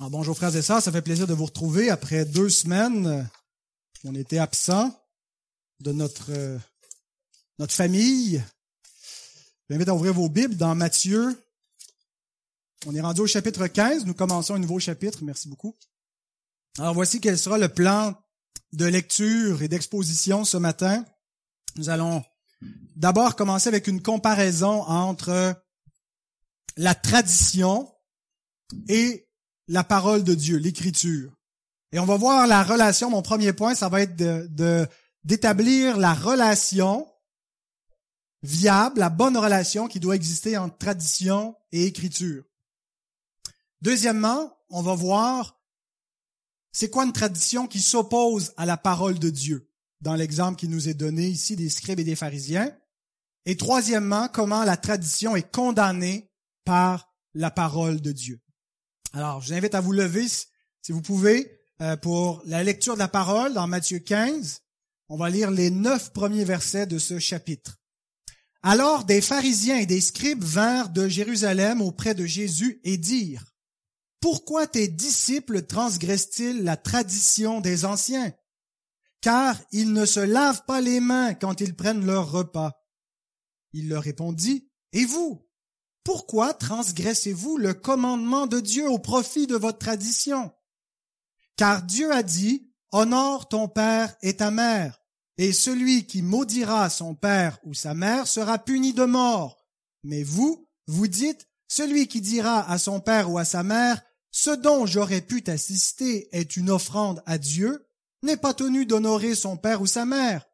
Alors, bonjour frères et sœurs, ça fait plaisir de vous retrouver après deux semaines. On était absents de notre euh, notre famille. Je vous invite à ouvrir vos Bibles dans Matthieu. On est rendu au chapitre 15. Nous commençons un nouveau chapitre. Merci beaucoup. Alors voici quel sera le plan de lecture et d'exposition ce matin. Nous allons d'abord commencer avec une comparaison entre la tradition et la parole de Dieu, l'écriture. Et on va voir la relation, mon premier point, ça va être de, d'établir la relation viable, la bonne relation qui doit exister entre tradition et écriture. Deuxièmement, on va voir c'est quoi une tradition qui s'oppose à la parole de Dieu, dans l'exemple qui nous est donné ici des scribes et des pharisiens. Et troisièmement, comment la tradition est condamnée par la parole de Dieu. Alors, je vous invite à vous lever, si vous pouvez, euh, pour la lecture de la parole dans Matthieu 15. On va lire les neuf premiers versets de ce chapitre. Alors des pharisiens et des scribes vinrent de Jérusalem auprès de Jésus et dirent, Pourquoi tes disciples transgressent-ils la tradition des anciens? Car ils ne se lavent pas les mains quand ils prennent leur repas. Il leur répondit, Et vous pourquoi transgressez-vous le commandement de Dieu au profit de votre tradition? Car Dieu a dit, Honore ton père et ta mère, et celui qui maudira son père ou sa mère sera puni de mort. Mais vous, vous dites, celui qui dira à son père ou à sa mère, Ce dont j'aurais pu t'assister est une offrande à Dieu, n'est pas tenu d'honorer son père ou sa mère.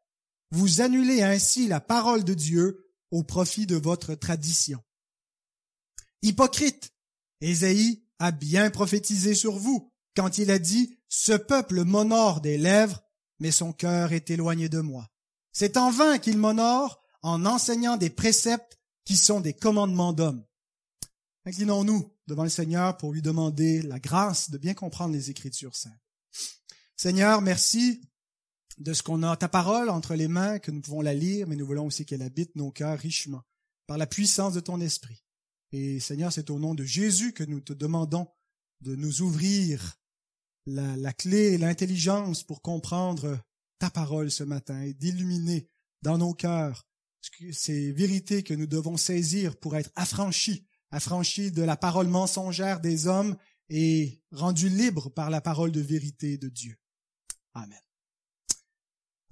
Vous annulez ainsi la parole de Dieu au profit de votre tradition. Hypocrite, Ésaïe a bien prophétisé sur vous quand il a dit Ce peuple m'honore des lèvres, mais son cœur est éloigné de moi. C'est en vain qu'il m'honore en enseignant des préceptes qui sont des commandements d'hommes. Inclinons-nous devant le Seigneur pour lui demander la grâce de bien comprendre les Écritures saintes. Seigneur, merci de ce qu'on a ta parole entre les mains, que nous pouvons la lire, mais nous voulons aussi qu'elle habite nos cœurs richement par la puissance de ton esprit. Et Seigneur, c'est au nom de Jésus que nous te demandons de nous ouvrir la, clé et l'intelligence pour comprendre ta parole ce matin et d'illuminer dans nos cœurs ces vérités que nous devons saisir pour être affranchis, affranchis de la parole mensongère des hommes et rendus libres par la parole de vérité de Dieu. Amen.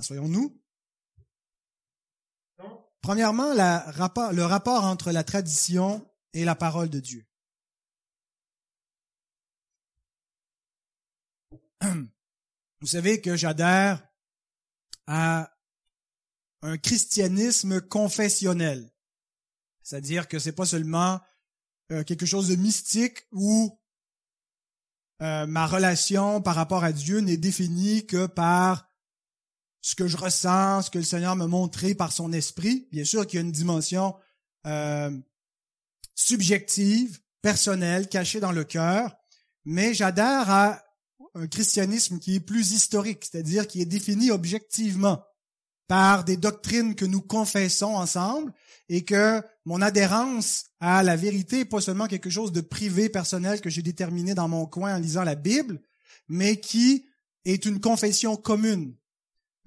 Soyons-nous. Premièrement, le rapport entre la tradition et la parole de Dieu. Vous savez que j'adhère à un christianisme confessionnel. C'est-à-dire que c'est pas seulement euh, quelque chose de mystique où euh, ma relation par rapport à Dieu n'est définie que par ce que je ressens, ce que le Seigneur m'a montré par son esprit. Bien sûr qu'il y a une dimension euh, subjective, personnelle, cachée dans le cœur, mais j'adhère à un christianisme qui est plus historique, c'est-à-dire qui est défini objectivement par des doctrines que nous confessons ensemble et que mon adhérence à la vérité n'est pas seulement quelque chose de privé, personnel que j'ai déterminé dans mon coin en lisant la Bible, mais qui est une confession commune.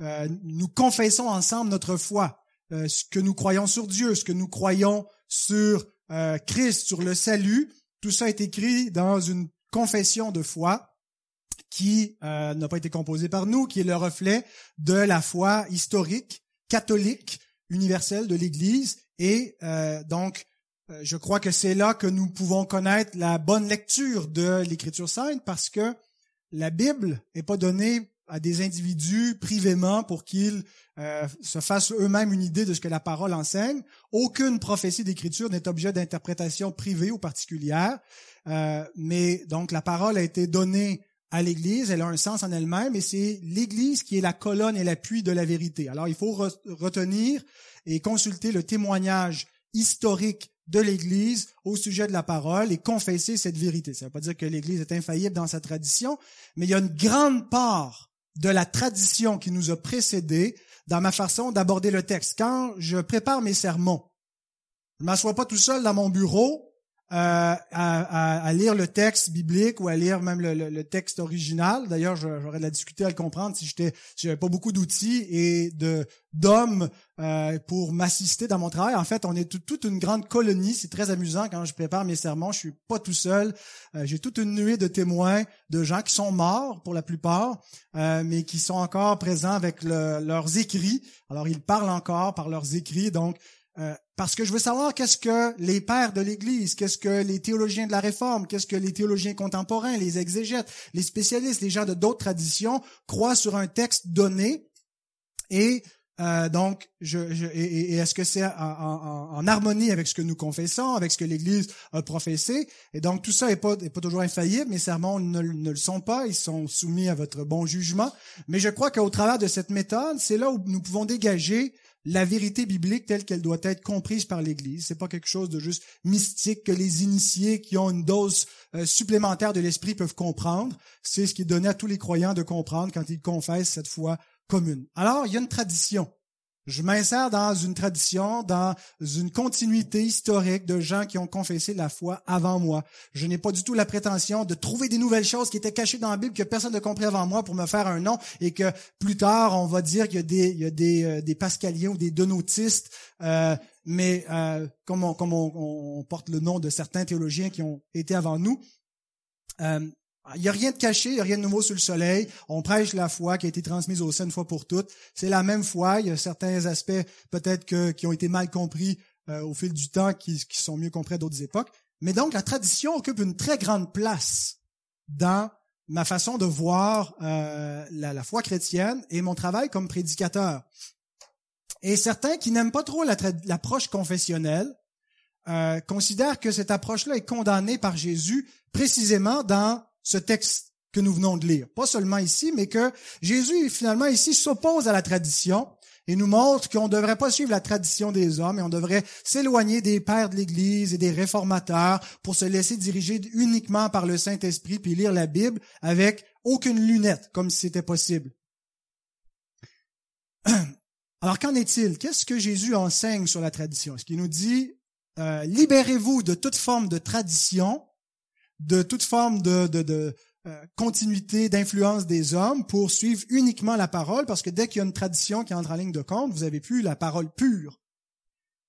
Euh, nous confessons ensemble notre foi, euh, ce que nous croyons sur Dieu, ce que nous croyons sur euh, Christ, sur le salut. Tout ça est écrit dans une confession de foi qui euh, n'a pas été composée par nous, qui est le reflet de la foi historique, catholique, universelle de l'Église. Et euh, donc, je crois que c'est là que nous pouvons connaître la bonne lecture de l'Écriture sainte parce que la Bible n'est pas donnée à des individus privément pour qu'ils euh, se fassent eux-mêmes une idée de ce que la parole enseigne. Aucune prophétie d'écriture n'est objet d'interprétation privée ou particulière, euh, mais donc la parole a été donnée à l'Église, elle a un sens en elle-même, et c'est l'Église qui est la colonne et l'appui de la vérité. Alors il faut retenir et consulter le témoignage historique de l'Église au sujet de la parole et confesser cette vérité. Ça ne veut pas dire que l'Église est infaillible dans sa tradition, mais il y a une grande part de la tradition qui nous a précédés dans ma façon d'aborder le texte. Quand je prépare mes sermons, je m'assois pas tout seul dans mon bureau euh, à, à, lire le texte biblique ou à lire même le, le, texte original. D'ailleurs, j'aurais de la difficulté à le comprendre si j'étais, si j'avais pas beaucoup d'outils et de d'hommes euh, pour m'assister dans mon travail. En fait, on est toute une grande colonie. C'est très amusant quand je prépare mes sermons. Je suis pas tout seul. Euh, j'ai toute une nuée de témoins, de gens qui sont morts pour la plupart, euh, mais qui sont encore présents avec leurs écrits. Alors, ils parlent encore par leurs écrits. Donc, euh, parce que je veux savoir qu'est-ce que les pères de l'Église, qu'est-ce que les théologiens de la Réforme, qu'est-ce que les théologiens contemporains, les exégètes, les spécialistes, les gens de d'autres traditions croient sur un texte donné. Et euh, donc, je, je et, est-ce que c'est en, harmonie avec ce que nous confessons, avec ce que l'Église a professé? Et donc, tout ça n'est pas, est pas toujours infaillible. Mes sermons ne, le sont pas. Ils sont soumis à votre bon jugement. Mais je crois qu'au travers de cette méthode, c'est là où nous pouvons dégager la vérité biblique telle qu'elle doit être comprise par l'Église. C'est pas quelque chose de juste mystique que les initiés qui ont une dose euh, supplémentaire de l'esprit peuvent comprendre. C'est ce qui est donné à tous les croyants de comprendre quand ils confessent cette foi commune. Alors, il y a une tradition je m'insère dans une tradition, dans une continuité historique de gens qui ont confessé la foi avant moi. Je n'ai pas du tout la prétention de trouver des nouvelles choses qui étaient cachées dans la Bible que personne ne compris avant moi pour me faire un nom et que plus tard on va dire qu'il y a des, il y a des, euh, des pascaliens ou des donotistes, euh, mais euh, comme, on, comme on, porte le nom de certains théologiens qui ont été avant nous. Il n'y a rien de caché, il n'y a rien de nouveau sous le soleil. On prêche la foi qui a été transmise au sein une fois pour toutes. C'est la même foi. Il y a certains aspects peut-être qui ont été mal compris euh, au fil du temps, qui, qui sont mieux compris à d'autres époques. Mais donc la tradition occupe une très grande place dans ma façon de voir euh, la, la, foi chrétienne et mon travail comme prédicateur. Et certains qui n'aiment pas trop l'approche confessionnelle euh, considèrent que cette approche-là est condamnée par Jésus précisément dans ce texte que nous venons de lire. Pas seulement ici, mais que Jésus, finalement, ici, s'oppose à la tradition et nous montre qu'on ne devrait pas suivre la tradition des hommes et on devrait s'éloigner des pères de l'Église et des réformateurs pour se laisser diriger uniquement par le Saint-Esprit puis lire la Bible avec aucune lunette, comme si c'était possible. Alors qu'en est-il? Qu'est-ce que Jésus enseigne sur la tradition? Est-ce qu'il nous dit euh, libérez-vous de toute forme de tradition de toute forme de, de, euh, continuité, d'influence des hommes pour suivre uniquement la parole, parce que dès qu'il y a une tradition qui entre en ligne de compte, vous avez plus la parole pure.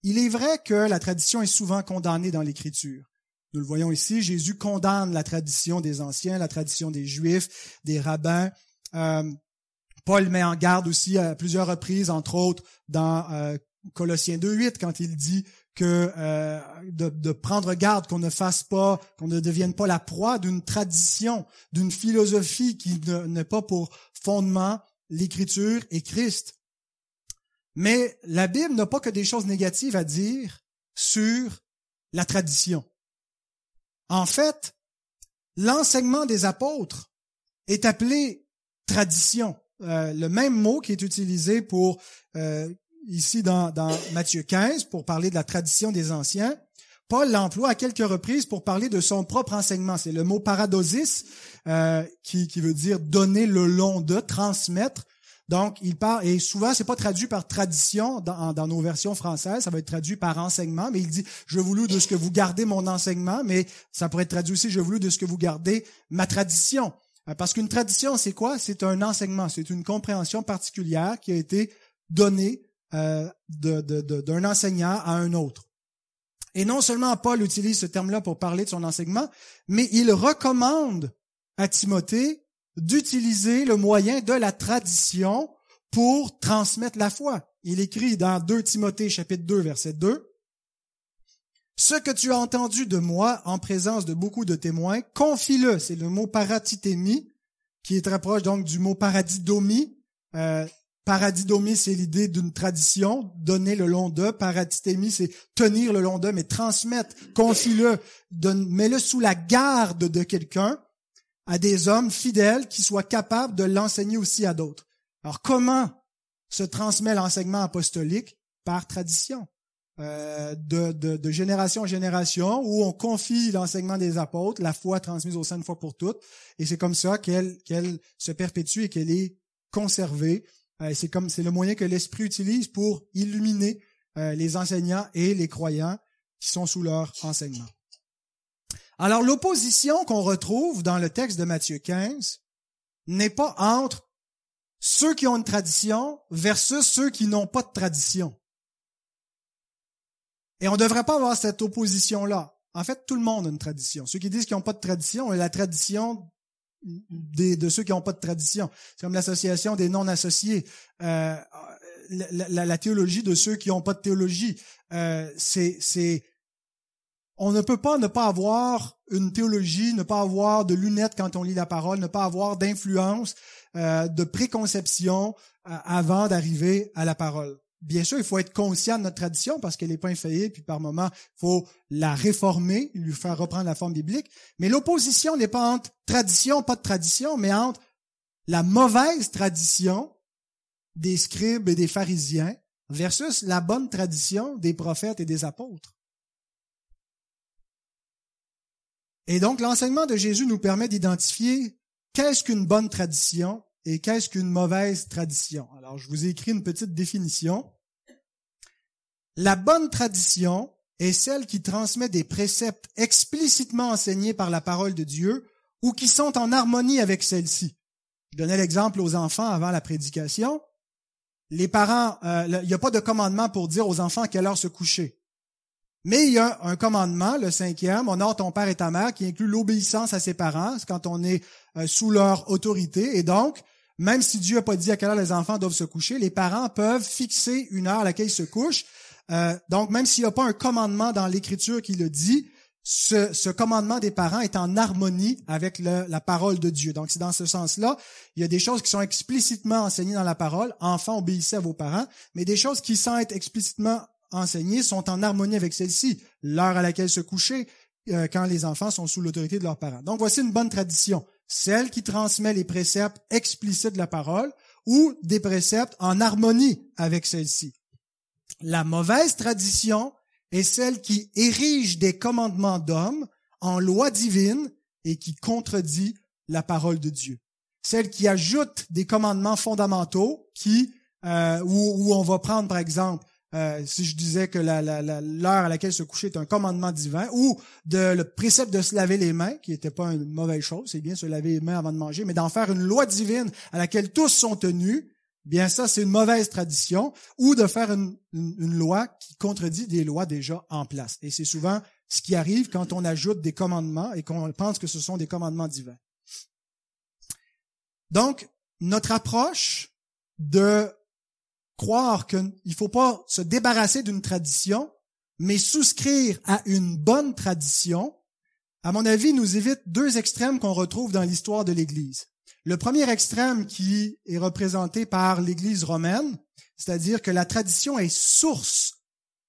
Il est vrai que la tradition est souvent condamnée dans l'Écriture. Nous le voyons ici, Jésus condamne la tradition des anciens, la tradition des Juifs, des rabbins. Euh, Paul met en garde aussi à plusieurs reprises, entre autres dans euh, Colossiens 2.8, quand il dit euh, de, prendre garde qu'on ne fasse pas, qu'on ne devienne pas la proie d'une tradition, d'une philosophie qui n'est pas pour fondement l'écriture et Christ. Mais la Bible n'a pas que des choses négatives à dire sur la tradition. En fait, l'enseignement des apôtres est appelé tradition. Euh, le même mot qui est utilisé pour euh, ici dans, dans Matthieu 15 pour parler de la tradition des anciens. Paul l'emploie à quelques reprises pour parler de son propre enseignement. C'est le mot paradosis euh, qui, qui veut dire donner le long de, transmettre. Donc, il parle, et souvent, c'est pas traduit par tradition dans, dans, nos versions françaises, ça va être traduit par enseignement, mais il dit, je voulus de ce que vous gardez mon enseignement, mais ça pourrait être traduit aussi, je voulus de ce que vous gardez ma tradition. Euh, parce qu'une tradition, c'est quoi? C'est un enseignement, c'est une compréhension particulière qui a été donnée euh, d'un enseignant à un autre. Et non seulement Paul utilise ce terme-là pour parler de son enseignement, mais il recommande à Timothée d'utiliser le moyen de la tradition pour transmettre la foi. Il écrit dans 2 Timothée chapitre 2 verset 2 Ce que tu as entendu de moi en présence de beaucoup de témoins, confie-le, c'est le mot paratitémie qui est très proche donc du mot paradidomie euh, Paradidomie, c'est l'idée d'une tradition, donner le long d'eux. Paraditémie, c'est tenir le long d'eux, mais transmettre, confie-le, mets-le sous la garde de quelqu'un à des hommes fidèles qui soient capables de l'enseigner aussi à d'autres. Alors, comment se transmet l'enseignement apostolique? Par tradition. Euh, de, de, génération en génération, où on confie l'enseignement des apôtres, la foi transmise au sein une fois pour toutes, et c'est comme ça qu'elle qu'elle se perpétue et qu'elle est conservée euh, c'est comme c'est le moyen que l'esprit utilise pour illuminer euh, les enseignants et les croyants qui sont sous leur enseignement. Alors l'opposition qu'on retrouve dans le texte de Matthieu 15 n'est pas entre ceux qui ont une tradition versus ceux qui n'ont pas de tradition. Et on ne devrait pas avoir cette opposition-là. En fait, tout le monde a une tradition. Ceux qui disent qu'ils n'ont pas de tradition ont la tradition des, de ceux qui n'ont pas de tradition. C'est comme l'association des non-associés. Euh, la, théologie de ceux qui n'ont pas de théologie. Euh, c'est, c'est, on ne peut pas ne pas avoir une théologie, ne pas avoir de lunettes quand on lit la parole, ne pas avoir d'influence, euh, de préconception euh, avant d'arriver à la parole. Bien sûr, il faut être conscient de notre tradition parce qu'elle n'est pas infaillible, puis par moment, il faut la réformer, lui faire reprendre la forme biblique. Mais l'opposition n'est pas entre tradition, pas de tradition, mais entre la mauvaise tradition des scribes et des pharisiens versus la bonne tradition des prophètes et des apôtres. Et donc, l'enseignement de Jésus nous permet d'identifier qu'est-ce qu'une bonne tradition et qu'est-ce qu'une mauvaise tradition? Alors, je vous ai écrit une petite définition. La bonne tradition est celle qui transmet des préceptes explicitement enseignés par la parole de Dieu ou qui sont en harmonie avec celle-ci. Je donnais l'exemple aux enfants avant la prédication les parents, euh, il n'y a pas de commandement pour dire aux enfants à quelle heure se coucher. Mais il y a un commandement, le cinquième, honore ton père et ta mère, qui inclut l'obéissance à ses parents, quand on est euh, sous leur autorité. Et donc, même si Dieu n'a pas dit à quelle heure les enfants doivent se coucher, les parents peuvent fixer une heure à laquelle ils se couchent. Euh, donc, même s'il n'y a pas un commandement dans l'Écriture qui le dit, ce, commandement des parents est en harmonie avec la parole de Dieu. Donc, c'est dans ce sens-là, il y a des choses qui sont explicitement enseignées dans la parole. Enfants, obéissez à vos parents. Mais des choses qui, sans être explicitement enseignées, sont en harmonie avec celle-ci. L'heure à laquelle se coucher, euh, quand les enfants sont sous l'autorité de leurs parents. Donc, voici une bonne tradition. Celle qui transmet les préceptes explicites de la parole ou des préceptes en harmonie avec celle-ci. La mauvaise tradition est celle qui érige des commandements d'hommes en loi divine et qui contredit la parole de Dieu. Celle qui ajoute des commandements fondamentaux qui euh, où, on va prendre par exemple euh, si je disais que l'heure la, la, à laquelle se coucher est un commandement divin, ou de le précepte de se laver les mains, qui n'était pas une mauvaise chose, c'est bien se laver les mains avant de manger, mais d'en faire une loi divine à laquelle tous sont tenus, bien ça, c'est une mauvaise tradition, ou de faire une, loi qui contredit des lois déjà en place. Et c'est souvent ce qui arrive quand on ajoute des commandements et qu'on pense que ce sont des commandements divins. Donc, notre approche de croire qu'il ne faut pas se débarrasser d'une tradition, mais souscrire à une bonne tradition, à mon avis, nous évite deux extrêmes qu'on retrouve dans l'histoire de l'Église. Le premier extrême qui est représenté par l'Église romaine, c'est-à-dire que la tradition est source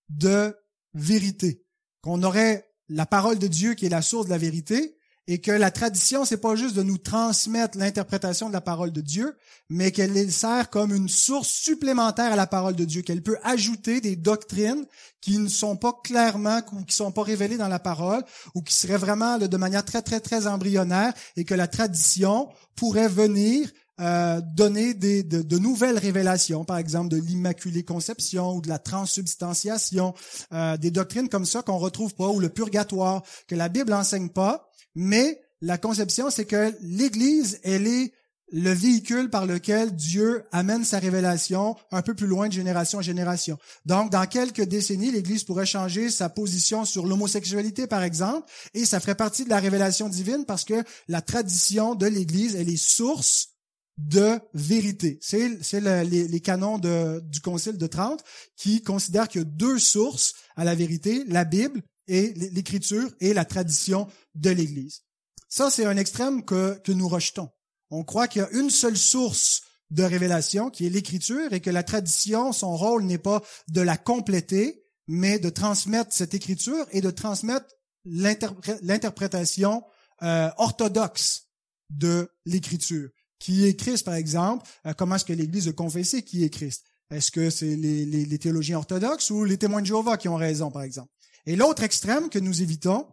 de vérité, qu'on aurait la parole de Dieu qui est la source de la vérité, et que la tradition, c'est pas juste de nous transmettre l'interprétation de la parole de Dieu, mais qu'elle sert comme une source supplémentaire à la parole de Dieu, qu'elle peut ajouter des doctrines qui ne sont pas clairement ou qui sont pas révélées dans la parole ou qui seraient vraiment de manière très très très embryonnaire et que la tradition pourrait venir euh, donner de, nouvelles révélations, par exemple de l'immaculée conception ou de la transsubstantiation, euh, des doctrines comme ça qu'on retrouve pas, ou le purgatoire, que la Bible enseigne pas, mais la conception, c'est que l'Église, elle est le véhicule par lequel Dieu amène sa révélation un peu plus loin de génération en génération. Donc, dans quelques décennies, l'Église pourrait changer sa position sur l'homosexualité, par exemple, et ça ferait partie de la révélation divine parce que la tradition de l'Église, elle est source de vérité. C'est, les, canons du Concile de Trente qui considèrent qu'il y a deux sources à la vérité, la Bible et l'Écriture et la tradition de l'Église. Ça, c'est un extrême que, que nous rejetons. On croit qu'il y a une seule source de révélation, qui est l'Écriture, et que la tradition, son rôle n'est pas de la compléter, mais de transmettre cette Écriture et de transmettre l'interprétation euh, orthodoxe de l'Écriture. Qui est Christ, par exemple? Euh, comment est-ce que l'Église a confessé qui est Christ? Est-ce que c'est les, les, les, théologiens orthodoxes ou les témoins de Jéhovah qui ont raison, par exemple? Et l'autre extrême que nous évitons,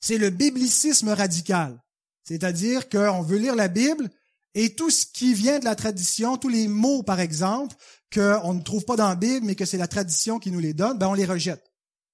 c'est le biblicisme radical. C'est-à-dire qu'on veut lire la Bible et tout ce qui vient de la tradition, tous les mots, par exemple, qu'on ne trouve pas dans la Bible, mais que c'est la tradition qui nous les donne, ben on les rejette.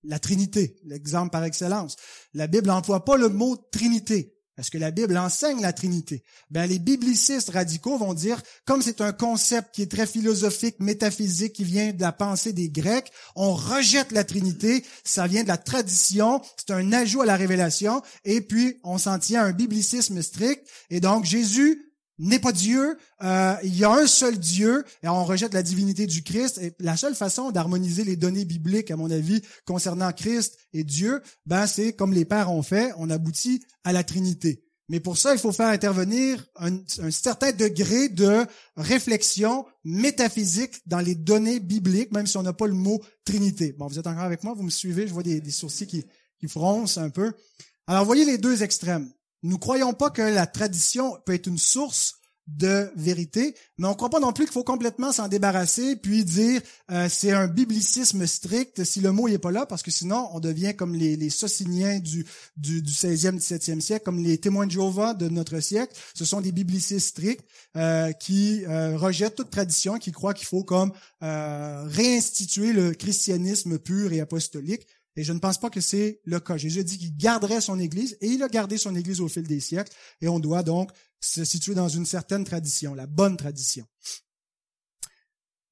la Trinité, l'exemple par excellence. La Bible n'emploie pas le mot Trinité. Est-ce que la Bible enseigne la Trinité? Ben, les biblicistes radicaux vont dire, comme c'est un concept qui est très philosophique, métaphysique, qui vient de la pensée des Grecs, on rejette la Trinité, ça vient de la tradition, c'est un ajout à la révélation, et puis on s'en tient à un biblicisme strict, et donc Jésus n'est pas Dieu, euh, il y a un seul Dieu, et on rejette la divinité du Christ. Et la seule façon d'harmoniser les données bibliques, à mon avis, concernant Christ et Dieu, ben c'est comme les pères ont fait, on aboutit à la Trinité. Mais pour ça, il faut faire intervenir un, certain degré de réflexion métaphysique dans les données bibliques, même si on n'a pas le mot Trinité. Bon, vous êtes encore avec moi, vous me suivez, je vois des, des sourcils qui, qui froncent un peu. Alors, voyez les deux extrêmes. Nous croyons pas que la tradition peut être une source de vérité, mais on ne croit pas non plus qu'il faut complètement s'en débarrasser puis dire euh, c'est un biblicisme strict si le mot n'est pas là parce que sinon on devient comme les, les sociniens du, du, du 16e, 17e siècle, comme les témoins de Jéhovah de notre siècle. Ce sont des biblicistes stricts euh, qui euh, rejettent toute tradition, qui croient qu'il faut comme réinstituer le christianisme pur et apostolique. Et je ne pense pas que c'est le cas. Jésus dit qu'il garderait son Église et il a gardé son Église au fil des siècles et on doit donc se situer dans une certaine tradition, la bonne tradition.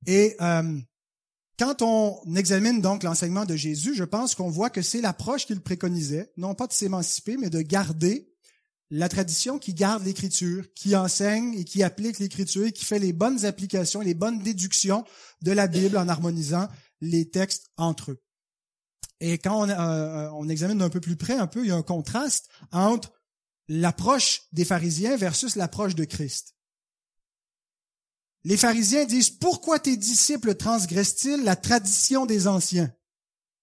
Et euh, quand on examine donc l'enseignement de Jésus, je pense qu'on voit que c'est l'approche qu'il préconisait, non pas de s'émanciper, mais de garder la tradition qui garde l'Écriture, qui enseigne et qui applique l'Écriture et qui fait les bonnes applications, les bonnes déductions de la Bible en harmonisant les textes entre eux. Et quand on, euh, on examine d'un peu plus près, un peu, il y a un contraste entre l'approche des pharisiens versus l'approche de Christ. Les pharisiens disent, pourquoi tes disciples transgressent-ils la tradition des anciens?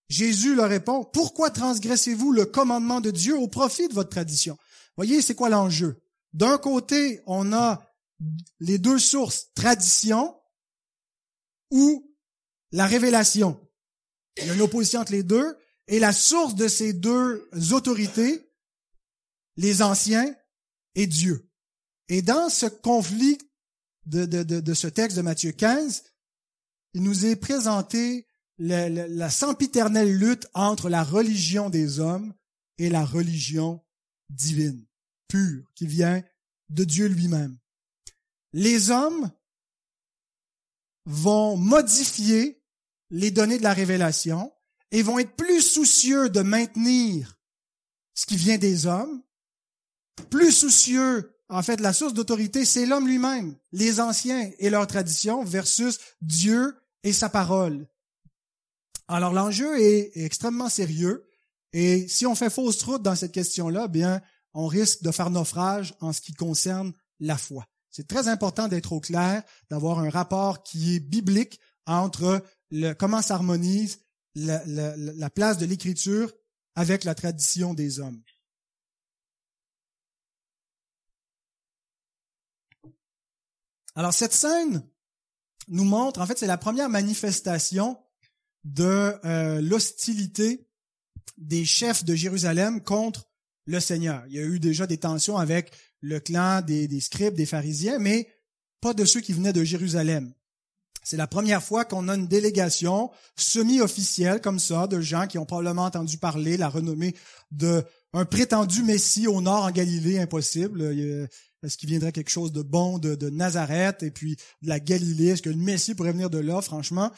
Jésus leur répond, pourquoi transgressez-vous le commandement de Dieu au profit de votre tradition? Voyez, c'est quoi l'enjeu? D'un côté, on a les deux sources, tradition ou la révélation. Il y a une opposition entre les deux. Et la source de ces deux autorités, les anciens et Dieu. Et dans ce conflit de, de, de, ce texte de Matthieu 15, il nous est présenté la, sempiternelle lutte entre la religion des hommes et la religion divine, pure, qui vient de Dieu lui-même. Les hommes vont modifier les données de la révélation et vont être plus soucieux de maintenir ce qui vient des hommes, plus soucieux, en fait, la source d'autorité, c'est l'homme lui-même, les anciens et leur tradition versus Dieu et sa parole. Alors l'enjeu est, extrêmement sérieux et si on fait fausse route dans cette question-là, bien, on risque de faire naufrage en ce qui concerne la foi. C'est très important d'être au clair, d'avoir un rapport qui est biblique entre comment s'harmonise la, la, la place de l'écriture avec la tradition des hommes. Alors cette scène nous montre, en fait, c'est la première manifestation de euh, l'hostilité des chefs de Jérusalem contre le Seigneur. Il y a eu déjà des tensions avec le clan des scribes, des pharisiens, mais pas de ceux qui venaient de Jérusalem. C'est la première fois qu'on a une délégation semi-officielle comme ça de gens qui ont probablement entendu parler la renommée de un prétendu Messie au nord en Galilée, impossible. Est-ce qu'il viendrait quelque chose de bon de, de Nazareth et puis de la Galilée? Est-ce que le Messie pourrait venir de là, franchement?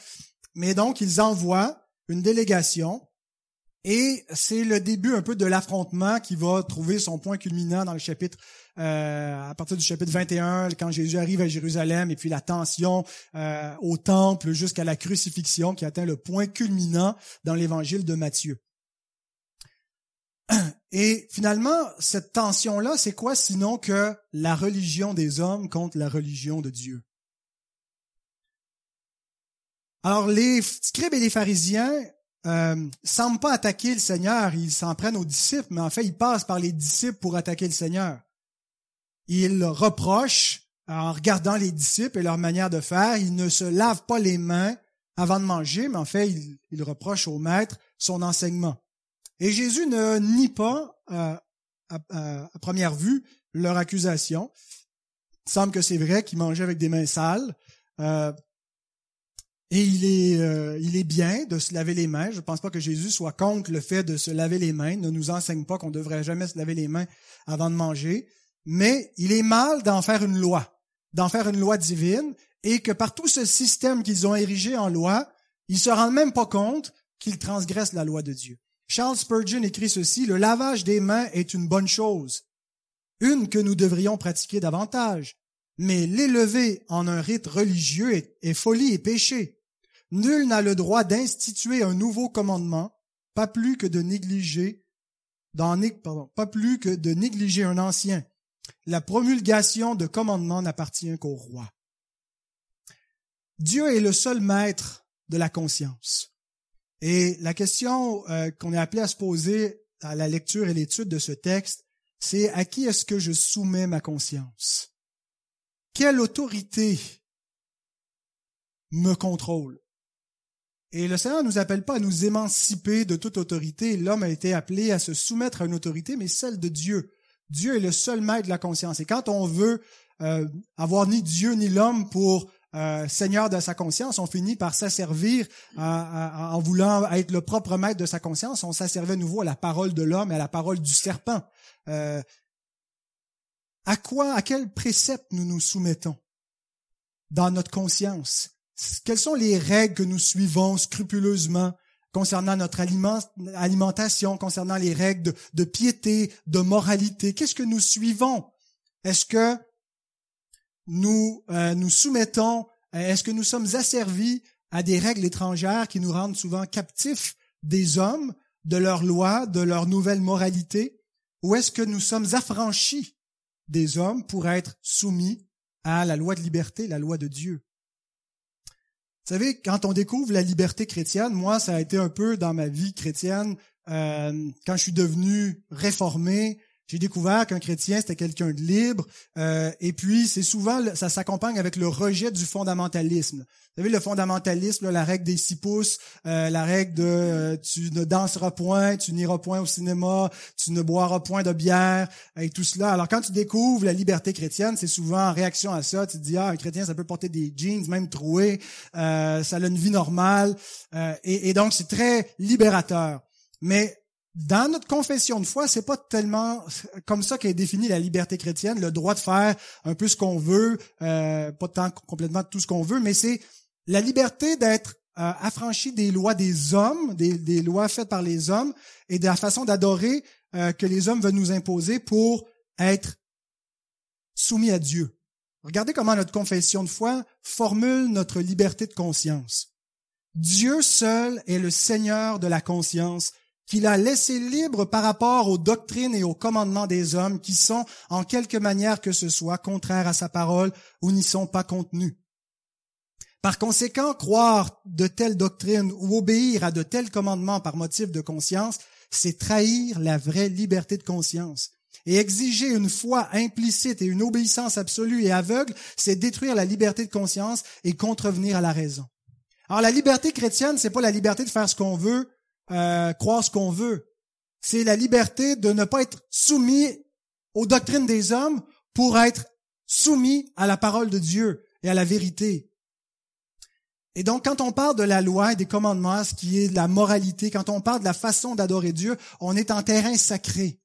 Mais donc, ils envoient une délégation et c'est le début un peu de l'affrontement qui va trouver son point culminant dans le chapitre, euh, à partir du chapitre 21, quand Jésus arrive à Jérusalem, et puis la tension euh, au temple jusqu'à la crucifixion qui atteint le point culminant dans l'évangile de Matthieu. Et finalement, cette tension-là, c'est quoi sinon que la religion des hommes contre la religion de Dieu? Alors, les scribes et les pharisiens euh, semblent pas attaquer le Seigneur, ils s'en prennent aux disciples, mais en fait, ils passent par les disciples pour attaquer le Seigneur. Ils reprochent, en regardant les disciples et leur manière de faire, ils ne se lavent pas les mains avant de manger, mais en fait, ils, reprochent au maître son enseignement. Et Jésus ne nie pas, euh, à, première vue, leur accusation. Il semble que c'est vrai qu'ils mangeaient avec des mains sales. Euh, Et il est, euh, il est bien de se laver les mains. Je ne pense pas que Jésus soit contre le fait de se laver les mains. Ne nous enseigne pas qu'on devrait jamais se laver les mains avant de manger. Mais il est mal d'en faire une loi, d'en faire une loi divine, et que par tout ce système qu'ils ont érigé en loi, ils se rendent même pas compte qu'ils transgressent la loi de Dieu. Charles Spurgeon écrit ceci, le lavage des mains est une bonne chose, une que nous devrions pratiquer davantage, mais l'élever en un rite religieux est, folie et péché. Nul n'a le droit d'instituer un nouveau commandement, pas plus que de négliger, pas plus que de négliger un ancien. La promulgation de commandements n'appartient qu'au roi. Dieu est le seul maître de la conscience. Et la question euh, qu'on est appelé à se poser à la lecture et l'étude de ce texte, c'est à qui est-ce que je soumets ma conscience? Quelle autorité me contrôle? Et le Seigneur ne nous appelle pas à nous émanciper de toute autorité. L'homme a été appelé à se soumettre à une autorité, mais celle de Dieu. Dieu est le seul maître de la conscience. Et quand on veut euh, avoir ni Dieu ni l'homme pour euh, seigneur de sa conscience, on finit par s'asservir en voulant être le propre maître de sa conscience. On s'asservait à nouveau à la parole de l'homme et à la parole du serpent. Euh, à quoi, à quel précepte nous nous soumettons dans notre conscience? Quelles sont les règles que nous suivons scrupuleusement concernant notre alimentation, concernant les règles de, piété, de moralité? Qu'est-ce que nous suivons? Est-ce que nous euh, nous soumettons, euh, est-ce que nous sommes asservis à des règles étrangères qui nous rendent souvent captifs des hommes, de leurs lois, de leur nouvelle moralité, ou est-ce que nous sommes affranchis des hommes pour être soumis à la loi de liberté, la loi de Dieu? Vous savez, quand on découvre la liberté chrétienne, moi, ça a été un peu dans ma vie chrétienne, euh, quand je suis devenu réformé, j'ai découvert qu'un chrétien, c'était quelqu'un de libre, euh, et puis c'est souvent, ça s'accompagne avec le rejet du fondamentalisme. Vous savez, le fondamentalisme, la règle des six pouces, euh, la règle de euh, tu ne danseras point, tu n'iras point au cinéma, tu ne boiras point de bière, et tout cela. Alors quand tu découvres la liberté chrétienne, c'est souvent en réaction à ça, tu te dis, ah, un chrétien, ça peut porter des jeans, même troués, ça a une vie normale, et, et donc c'est très libérateur. Mais dans notre confession de foi, c'est pas tellement comme ça qu'est définie la liberté chrétienne, le droit de faire un peu ce qu'on veut, euh, pas tant complètement tout ce qu'on veut, mais c'est la liberté d'être euh, affranchi des lois des hommes, des, lois faites par les hommes, et de la façon d'adorer euh, que les hommes veulent nous imposer pour être soumis à Dieu. Regardez comment notre confession de foi formule notre liberté de conscience. Dieu seul est le Seigneur de la conscience qu'il a laissé libre par rapport aux doctrines et aux commandements des hommes qui sont, en quelque manière que ce soit, contraires à sa parole ou n'y sont pas contenus. Par conséquent, croire de telles doctrines ou obéir à de tels commandements par motif de conscience, c'est trahir la vraie liberté de conscience. Et exiger une foi implicite et une obéissance absolue et aveugle, c'est détruire la liberté de conscience et contrevenir à la raison. Alors la liberté chrétienne, c'est pas la liberté de faire ce qu'on veut euh, croire ce qu'on veut. C'est la liberté de ne pas être soumis aux doctrines des hommes pour être soumis à la parole de Dieu et à la vérité. Et donc, quand on parle de la loi et des commandements, ce qui est de la moralité, quand on parle de la façon d'adorer Dieu, on est en terrain sacré.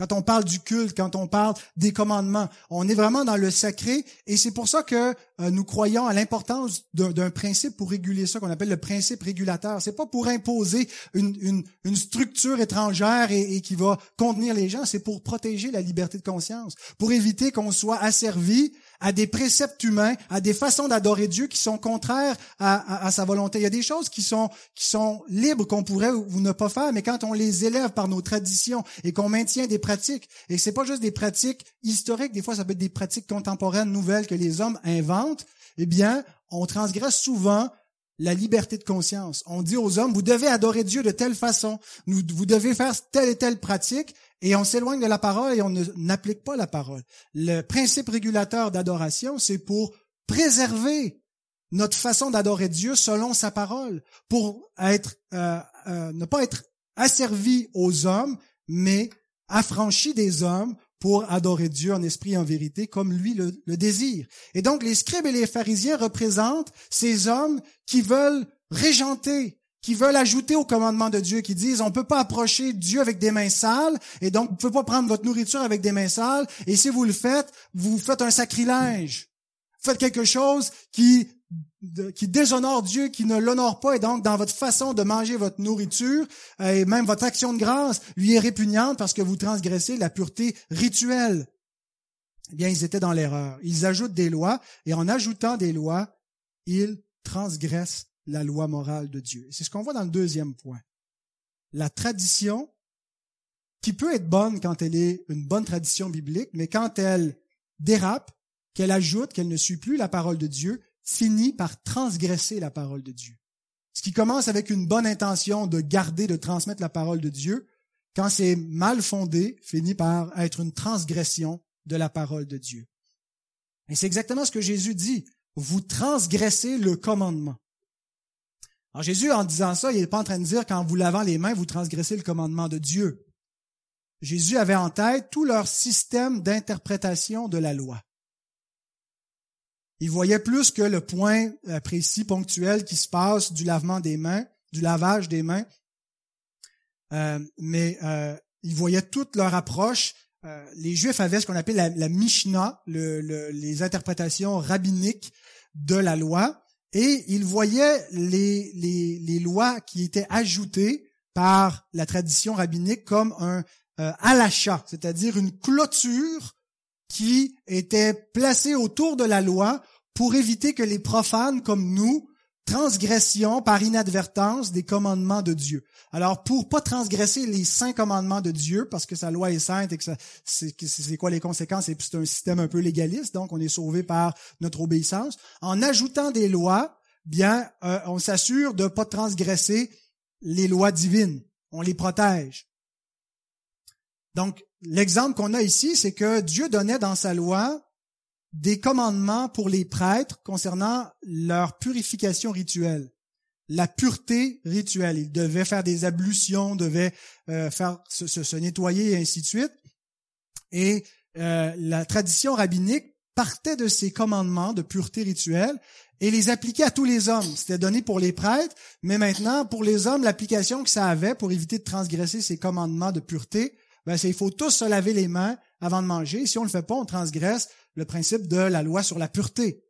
Quand on parle du culte, quand on parle des commandements, on est vraiment dans le sacré et c'est pour ça que euh, nous croyons à l'importance d'un principe pour réguler ça qu'on appelle le principe régulateur. C'est pas pour imposer une, une, structure étrangère et, et, qui va contenir les gens, c'est pour protéger la liberté de conscience, pour éviter qu'on soit asservi à des préceptes humains, à des façons d'adorer Dieu qui sont contraires à, sa volonté. Il y a des choses qui sont, qui sont libres qu'on pourrait ou ne pas faire, mais quand on les élève par nos traditions et qu'on maintient des pratiques, et c'est pas juste des pratiques historiques, des fois ça peut être des pratiques contemporaines, nouvelles que les hommes inventent, eh bien, on transgresse souvent la liberté de conscience. On dit aux hommes, vous devez adorer Dieu de telle façon, vous devez faire telle et telle pratique, et on s'éloigne de la parole et on n'applique pas la parole. Le principe régulateur d'adoration, c'est pour préserver notre façon d'adorer Dieu selon sa parole, pour être, euh, euh, ne pas être asservi aux hommes, mais affranchi des hommes pour adorer Dieu en esprit et en vérité comme lui le, le désire. Et donc les scribes et les pharisiens représentent ces hommes qui veulent régenter, qui veulent ajouter au commandement de Dieu, qui disent on peut pas approcher Dieu avec des mains sales, et donc vous pouvez pas prendre votre nourriture avec des mains sales, et si vous le faites, vous faites un sacrilège. Faites quelque chose qui qui déshonore Dieu, qui ne l'honore pas, et donc dans votre façon de manger votre nourriture, euh, et même votre action de grâce, lui est répugnante parce que vous transgressez la pureté rituelle. Eh bien, ils étaient dans l'erreur. Ils ajoutent des lois, et en ajoutant des lois, ils transgressent la loi morale de Dieu. C'est ce qu'on voit dans le deuxième point. La tradition, qui peut être bonne quand elle est une bonne tradition biblique, mais quand elle dérape, qu'elle ajoute, qu'elle ne suit plus la parole de Dieu, finit par transgresser la parole de Dieu. Ce qui commence avec une bonne intention de garder, de transmettre la parole de Dieu, quand c'est mal fondé, finit par être une transgression de la parole de Dieu. Et c'est exactement ce que Jésus dit. Vous transgressez le commandement. Alors Jésus, en disant ça, il n'est pas en train de dire qu'en vous lavant les mains, vous transgressez le commandement de Dieu. Jésus avait en tête tout leur système d'interprétation de la loi. Il voyait plus que le point euh, précis, ponctuel qui se passe du lavement des mains, du lavage des mains, euh, mais euh, il voyait toute leur approche. Les Juifs avaient ce qu'on appelle la, Mishnah, les interprétations rabbiniques de la loi, et ils voyaient les, les, les, lois qui étaient ajoutées par la tradition rabbinique comme un euh, alacha, c'est-à-dire une clôture qui était placée autour de la loi pour éviter que les profanes comme nous transgressions par inadvertance des commandements de Dieu. Alors, pour pas transgresser les cinq commandements de Dieu, parce que sa loi est sainte et que c'est quoi les conséquences, c'est un système un peu légaliste, donc on est sauvé par notre obéissance. En ajoutant des lois, bien, euh, on s'assure de pas transgresser les lois divines. On les protège. Donc, l'exemple qu'on a ici, c'est que Dieu donnait dans sa loi des commandements pour les prêtres concernant leur purification rituelle, la pureté rituelle. Ils devaient faire des ablutions, devaient euh, se, nettoyer et ainsi de suite. Et euh, la tradition rabbinique partait de ces commandements de pureté rituelle et les appliquait à tous les hommes. C'était donné pour les prêtres, mais maintenant, pour les hommes, l'application que ça avait pour éviter de transgresser ces commandements de pureté, ben, c'est il faut tous se laver les mains avant de manger. Si on le fait pas, on transgresse le principe de la loi sur la pureté.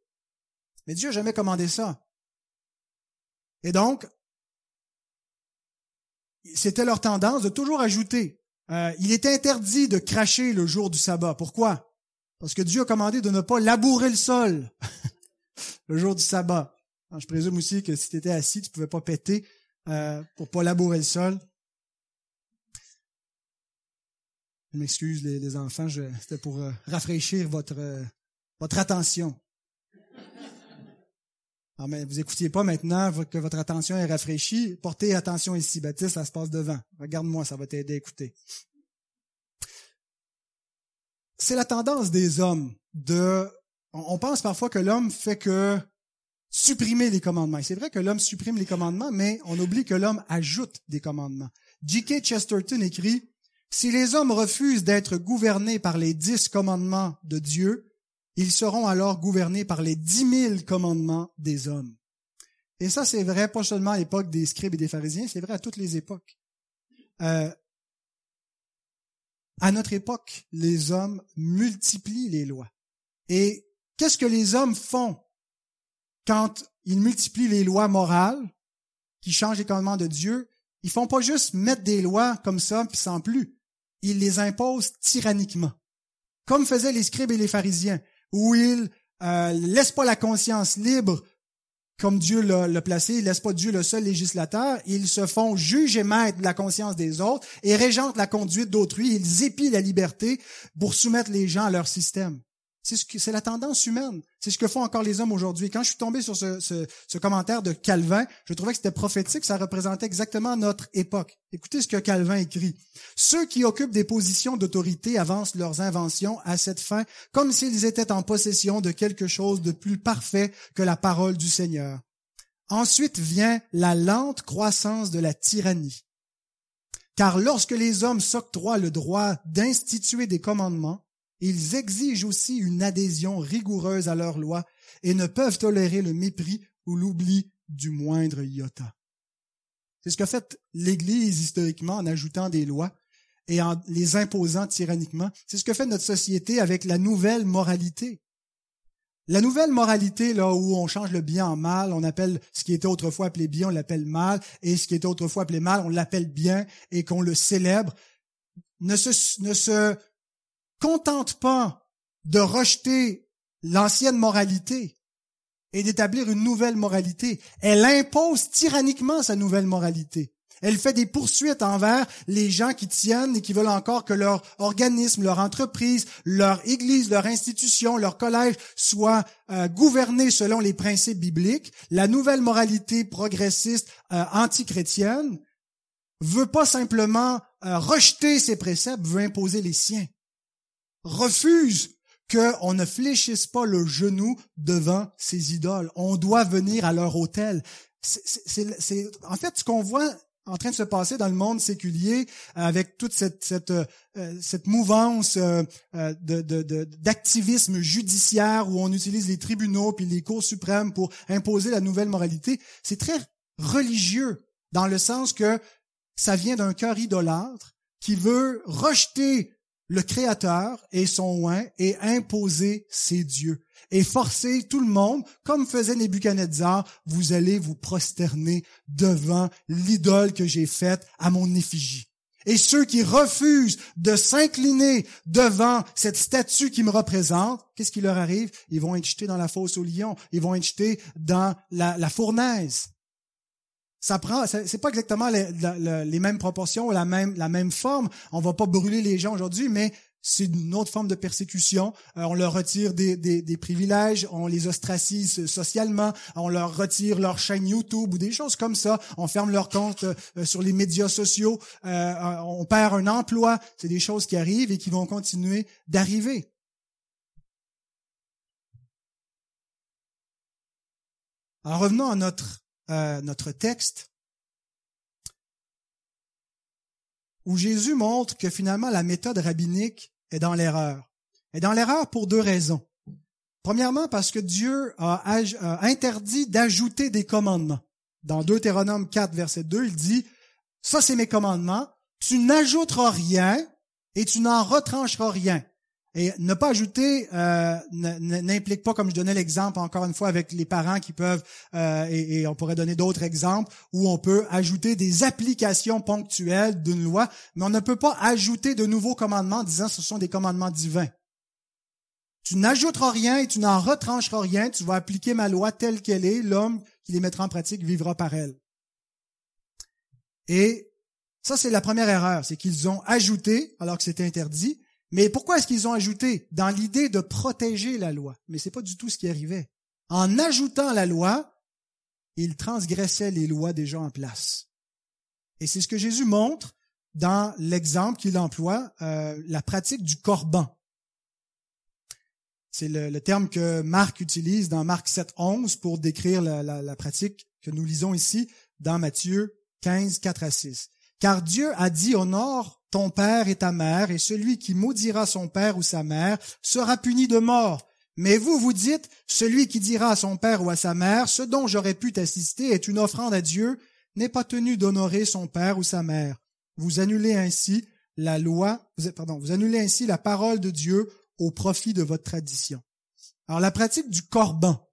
Mais Dieu n'a jamais commandé ça. Et donc, c'était leur tendance de toujours ajouter. Euh, il était interdit de cracher le jour du sabbat. Pourquoi? Parce que Dieu a commandé de ne pas labourer le sol le jour du sabbat. je présume aussi que si tu étais assis, tu pouvais pas péter euh, pour pas labourer le sol. Je m'excuse les, enfants, c'était pour euh, rafraîchir votre, euh, votre attention. Ah, mais vous écoutiez pas maintenant que votre attention est rafraîchie. Portez attention ici, Baptiste, ça se passe devant. Regarde-moi, ça va t'aider à écouter. C'est la tendance des hommes de... On pense parfois que l'homme fait que supprimer les commandements. C'est vrai que l'homme supprime les commandements, mais on oublie que l'homme ajoute des commandements. J.K. Chesterton écrit si les hommes refusent d'être gouvernés par les dix commandements de Dieu, ils seront alors gouvernés par les dix mille commandements des hommes. Et ça, c'est vrai pas seulement à l'époque des scribes et des pharisiens, c'est vrai à toutes les époques. Euh, à notre époque, les hommes multiplient les lois. Et qu'est-ce que les hommes font quand ils multiplient les lois morales, qui changent les commandements de Dieu? Ils font pas juste mettre des lois comme ça, puis sans plus il les impose tyranniquement, comme faisaient les scribes et les pharisiens, où ils euh, laissent pas la conscience libre comme Dieu l'a placé, ils laissent pas Dieu le seul législateur, ils se font juge et maître de la conscience des autres et régentent la conduite d'autrui, ils épient la liberté pour soumettre les gens à leur système. C'est ce c'est la tendance humaine. C'est ce que font encore les hommes aujourd'hui. Quand je suis tombé sur ce, ce, ce, commentaire de Calvin, je trouvais que c'était prophétique, ça représentait exactement notre époque. Écoutez ce que Calvin écrit. Ceux qui occupent des positions d'autorité avancent leurs inventions à cette fin, comme s'ils étaient en possession de quelque chose de plus parfait que la parole du Seigneur. Ensuite vient la lente croissance de la tyrannie Car lorsque les hommes s'octroient le droit d'instituer des commandements, ils exigent aussi une adhésion rigoureuse à leurs lois et ne peuvent tolérer le mépris ou l'oubli du moindre iota. C'est ce qu'a fait l'Église historiquement en ajoutant des lois et en les imposant tyranniquement. C'est ce que fait notre société avec la nouvelle moralité. La nouvelle moralité, là où on change le bien en mal, on appelle ce qui était autrefois appelé bien, on l'appelle mal, et ce qui était autrefois appelé mal, on l'appelle bien, et qu'on le célèbre, ne se, ne se contente pas de rejeter l'ancienne moralité et d'établir une nouvelle moralité. Elle impose tyranniquement sa nouvelle moralité. Elle fait des poursuites envers les gens qui tiennent et qui veulent encore que leur organisme, leur entreprise, leur église, leur institution, leur collège soient euh, gouvernés selon les principes bibliques. La nouvelle moralité progressiste euh, antichrétienne veut pas simplement euh, rejeter ses préceptes, veut imposer les siens. Refuse qu'on ne fléchisse pas le genou devant ces idoles. On doit venir à leur hôtel. C'est, en fait, ce qu'on voit en train de se passer dans le monde séculier avec toute cette, cette, euh, cette mouvance euh, euh, de, d'activisme judiciaire où on utilise les tribunaux puis les cours suprêmes pour imposer la nouvelle moralité, c'est très religieux dans le sens que ça vient d'un cœur idolâtre qui veut rejeter le Créateur et son oin et imposer ses dieux et forcer tout le monde, comme faisait Nebuchadnezzar, vous allez vous prosterner devant l'idole que j'ai faite à mon effigie. Et ceux qui refusent de s'incliner devant cette statue qui me représente, qu'est-ce qui leur arrive? Ils vont être jetés dans la fosse au lion, ils vont être jetés dans la fournaise. Ça prend, c'est pas exactement les, mêmes proportions la même, la même forme. On va pas brûler les gens aujourd'hui, mais c'est une autre forme de persécution. Euh, on leur retire des, des, des, privilèges, on les ostracise socialement, on leur retire leur chaîne YouTube ou des choses comme ça. On ferme leur compte euh, sur les médias sociaux, euh, on perd un emploi. C'est des choses qui arrivent et qui vont continuer d'arriver. En revenant à notre, notre texte, où Jésus montre que finalement la méthode rabbinique est dans l'erreur. Est dans l'erreur pour deux raisons. Premièrement, parce que Dieu a, interdit d'ajouter des commandements. Dans Deutéronome 4, verset 2, il dit, ça c'est mes commandements, tu n'ajouteras rien et tu n'en retrancheras rien. Et ne pas ajouter euh, n'implique pas, comme je donnais l'exemple encore une fois avec les parents qui peuvent, euh, et, on pourrait donner d'autres exemples, où on peut ajouter des applications ponctuelles d'une loi, mais on ne peut pas ajouter de nouveaux commandements en disant ce sont des commandements divins. Tu n'ajouteras rien et tu n'en retrancheras rien, tu vas appliquer ma loi telle qu'elle est, l'homme qui les mettra en pratique vivra par elle. Et ça, c'est la première erreur, c'est qu'ils ont ajouté alors que c'était interdit, mais pourquoi est-ce qu'ils ont ajouté Dans l'idée de protéger la loi? Mais c'est pas du tout ce qui arrivait. En ajoutant la loi, ils transgressaient les lois déjà en place. Et c'est ce que Jésus montre dans l'exemple qu'il emploie, euh, la pratique du corban. C'est le, terme que Marc utilise dans Marc 7, 11 pour décrire la, la pratique que nous lisons ici dans Matthieu 15, 4 à 6. Car Dieu a dit au nord ton père et ta mère, et celui qui maudira son père ou sa mère sera puni de mort. Mais vous, vous dites, celui qui dira à son père ou à sa mère, ce dont j'aurais pu t'assister est une offrande à Dieu, n'est pas tenu d'honorer son père ou sa mère. Vous annulez ainsi la loi, pardon, vous annulez ainsi la parole de Dieu au profit de votre tradition. Alors la pratique du corban,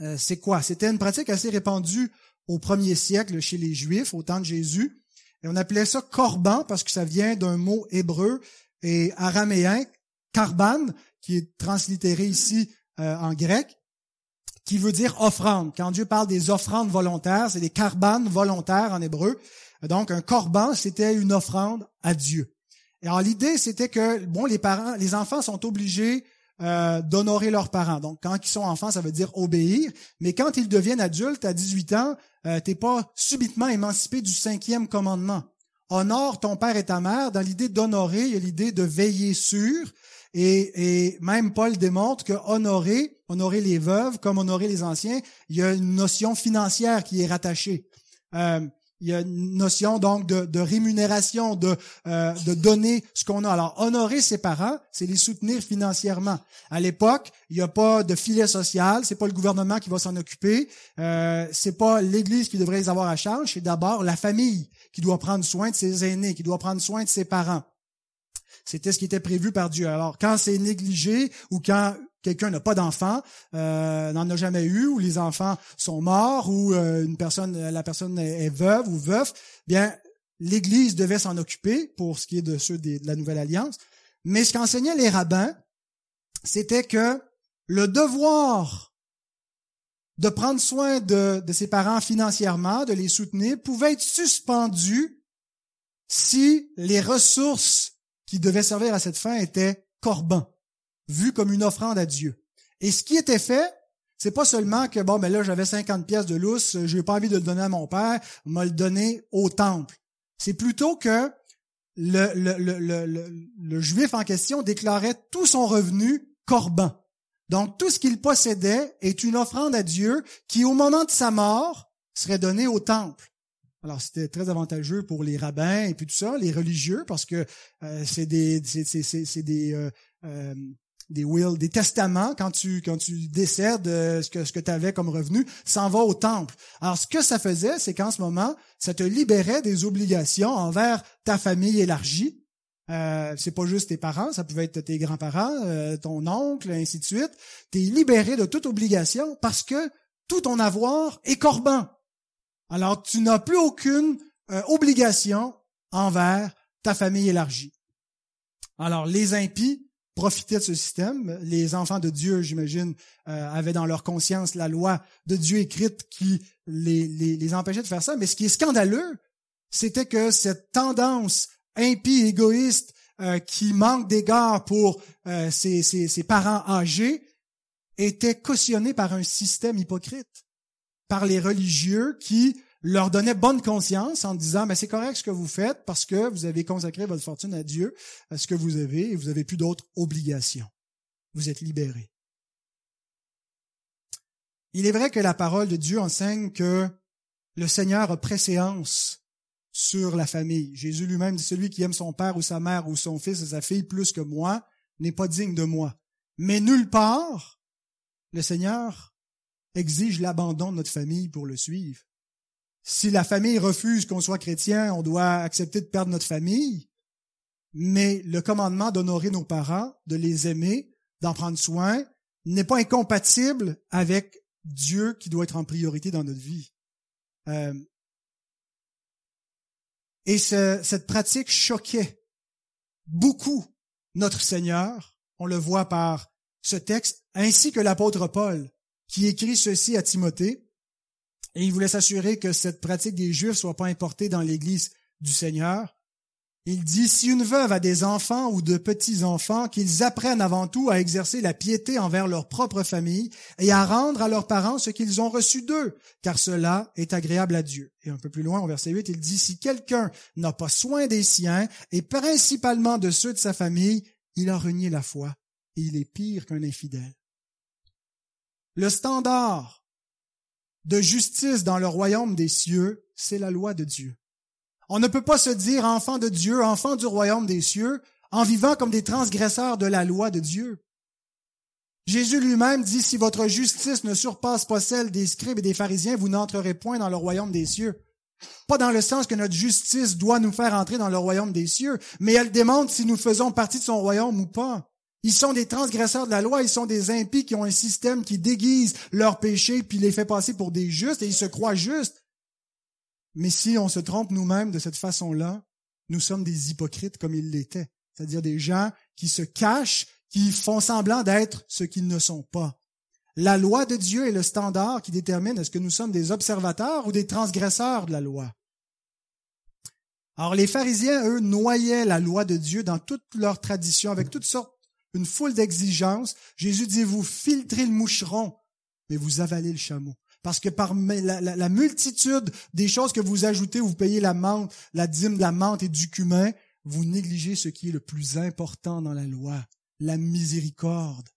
euh, c'est quoi? C'était une pratique assez répandue au premier siècle chez les Juifs, au temps de Jésus. Et on appelait ça corban parce que ça vient d'un mot hébreu et araméen, karban, qui est translittéré ici euh, en grec, qui veut dire offrande. Quand Dieu parle des offrandes volontaires, c'est des karban volontaires en hébreu. Donc un corban, c'était une offrande à Dieu. Et alors l'idée, c'était que bon, les parents, les enfants sont obligés euh, d'honorer leurs parents. Donc, quand ils sont enfants, ça veut dire obéir. Mais quand ils deviennent adultes, à 18 ans, euh, t'es pas subitement émancipé du cinquième commandement. Honore ton père et ta mère. Dans l'idée d'honorer, il y a l'idée de veiller sur. Et, et, même Paul démontre que honorer, honorer les veuves comme honorer les anciens, il y a une notion financière qui est rattachée. Euh, il y a une notion donc de, rémunération, de, euh, donner ce qu'on a. Alors, honorer ses parents, c'est les soutenir financièrement. À l'époque, il n'y a pas de filet social, c'est pas le gouvernement qui va s'en occuper, euh, c'est pas l'Église qui devrait les avoir à charge, c'est d'abord la famille qui doit prendre soin de ses aînés, qui doit prendre soin de ses parents. C'était ce qui était prévu par Dieu. Alors, quand c'est négligé ou quand quelqu'un n'a pas d'enfant, euh, n'en a jamais eu, ou les enfants sont morts, ou euh, une personne, la personne est, veuve ou veuf, bien, l'Église devait s'en occuper pour ce qui est de ceux de la Nouvelle Alliance. Mais ce qu'enseignaient les rabbins, c'était que le devoir de prendre soin de, de ses parents financièrement, de les soutenir, pouvait être suspendu si les ressources qui devaient servir à cette fin étaient corbans vu comme une offrande à Dieu. Et ce qui était fait, c'est pas seulement que bon, ben là j'avais 50 pièces de lousse, j'ai pas envie de le donner à mon père, m'a le donné au temple. C'est plutôt que le, le, juif en question déclarait tout son revenu corban. Donc tout ce qu'il possédait est une offrande à Dieu qui, au moment de sa mort, serait donnée au temple. Alors c'était très avantageux pour les rabbins et puis tout ça, les religieux, parce que euh, c'est des, c'est, des euh, euh, des wills, des testaments, quand tu, quand tu décèdes, ce que, ce que tu avais comme revenu, s'en va au temple. Alors, ce que ça faisait, c'est qu'en ce moment, ça te libérait des obligations envers ta famille élargie. Euh, c'est pas juste tes parents, ça pouvait être tes grands-parents, ton oncle, ainsi de suite. Tu es libéré de toute obligation parce que tout ton avoir est corban. Alors, tu n'as plus aucune euh, obligation envers ta famille élargie. Alors, les impies profitaient de ce système. Les enfants de Dieu, j'imagine, euh, avaient dans leur conscience la loi de Dieu écrite qui les, empêchait de faire ça. Mais ce qui est scandaleux, c'était que cette tendance impie, égoïste, euh, qui manque d'égard pour ses parents âgés, était cautionnée par un système hypocrite, par les religieux qui leur donnait bonne conscience en disant, mais c'est correct ce que vous faites parce que vous avez consacré votre fortune à Dieu, à ce que vous avez, et vous n'avez plus d'autres obligations. Vous êtes libérés. Il est vrai que la parole de Dieu enseigne que le Seigneur a préséance sur la famille. Jésus lui-même dit, celui qui aime son père ou sa mère ou son fils ou sa fille plus que moi n'est pas digne de moi. Mais nulle part, le Seigneur exige l'abandon de notre famille pour le suivre. Si la famille refuse qu'on soit chrétien, on doit accepter de perdre notre famille. Mais le commandement d'honorer nos parents, de les aimer, d'en prendre soin, n'est pas incompatible avec Dieu qui doit être en priorité dans notre vie. Euh, et cette pratique choquait beaucoup notre Seigneur. On le voit par ce texte, ainsi que l'apôtre Paul, qui écrit ceci à Timothée. Et il voulait s'assurer que cette pratique des Juifs soit pas importée dans l'Église du Seigneur. Il dit, si une veuve a des enfants ou de petits-enfants, qu'ils apprennent avant tout à exercer la piété envers leur propre famille et à rendre à leurs parents ce qu'ils ont reçu d'eux, car cela est agréable à Dieu. Et un peu plus loin, au verset 8, il dit, si quelqu'un n'a pas soin des siens, et principalement de ceux de sa famille, il a renié la foi, et il est pire qu'un infidèle. Le standard de justice dans le royaume des cieux, c'est la loi de Dieu. On ne peut pas se dire enfant de Dieu, enfant du royaume des cieux, en vivant comme des transgresseurs de la loi de Dieu. Jésus lui-même dit, si votre justice ne surpasse pas celle des scribes et des pharisiens, vous n'entrerez point dans le royaume des cieux. Pas dans le sens que notre justice doit nous faire entrer dans le royaume des cieux, mais elle démontre si nous faisons partie de son royaume ou pas. Ils sont des transgresseurs de la loi, ils sont des impies qui ont un système qui déguise leurs péchés puis les fait passer pour des justes et ils se croient justes. Mais si on se trompe nous-mêmes de cette façon-là, nous sommes des hypocrites comme ils l'étaient, c'est-à-dire des gens qui se cachent, qui font semblant d'être ce qu'ils ne sont pas. La loi de Dieu est le standard qui détermine est-ce que nous sommes des observateurs ou des transgresseurs de la loi. Alors les pharisiens, eux, noyaient la loi de Dieu dans toutes leurs traditions, avec toutes sortes une foule d'exigences. Jésus dit, vous filtrez le moucheron, mais vous avalez le chameau. Parce que par la, multitude des choses que vous ajoutez, vous payez la menthe, la dîme de la menthe et du cumin, vous négligez ce qui est le plus important dans la loi, la miséricorde,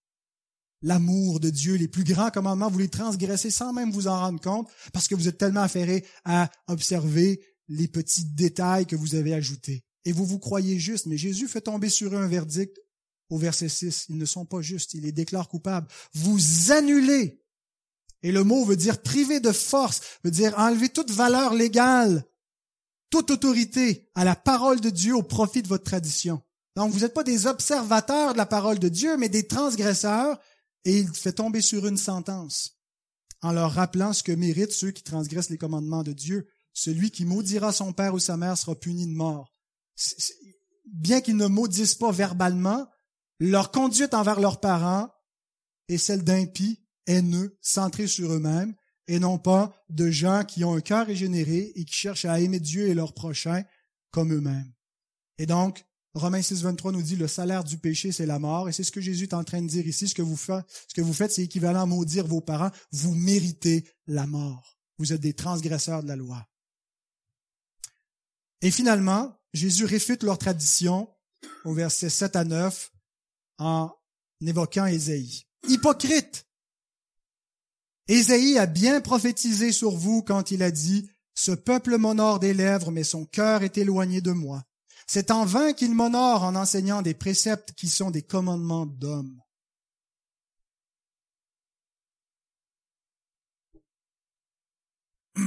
l'amour de Dieu, les plus grands commandements, vous les transgressez sans même vous en rendre compte, parce que vous êtes tellement affairés à observer les petits détails que vous avez ajoutés. Et vous vous croyez juste, mais Jésus fait tomber sur eux un verdict au verset 6. Ils ne sont pas justes, il les déclare coupables. Vous annulez. Et le mot veut dire priver de force, veut dire enlever toute valeur légale, toute autorité à la parole de Dieu au profit de votre tradition. Donc vous n'êtes pas des observateurs de la parole de Dieu, mais des transgresseurs, et il fait tomber sur une sentence en leur rappelant ce que méritent ceux qui transgressent les commandements de Dieu. Celui qui maudira son père ou sa mère sera puni de mort. Bien qu'ils ne maudissent pas verbalement, leur conduite envers leurs parents est celle d'impies, haineux, centrés sur eux-mêmes, et non pas de gens qui ont un cœur régénéré et qui cherchent à aimer Dieu et leurs prochains comme eux-mêmes. Et donc, Romains 6, 23 nous dit le salaire du péché, c'est la mort. Et c'est ce que Jésus est en train de dire ici. Ce que vous faites, ce que vous faites, c'est équivalent à maudire vos parents. Vous méritez la mort. Vous êtes des transgresseurs de la loi. Et finalement, Jésus réfute leur tradition au verset 7 à 9 en évoquant Ésaïe. Hypocrite! Ésaïe a bien prophétisé sur vous quand il a dit, Ce peuple m'honore des lèvres, mais son cœur est éloigné de moi. C'est en vain qu'il m'honore en enseignant des préceptes qui sont des commandements d'hommes.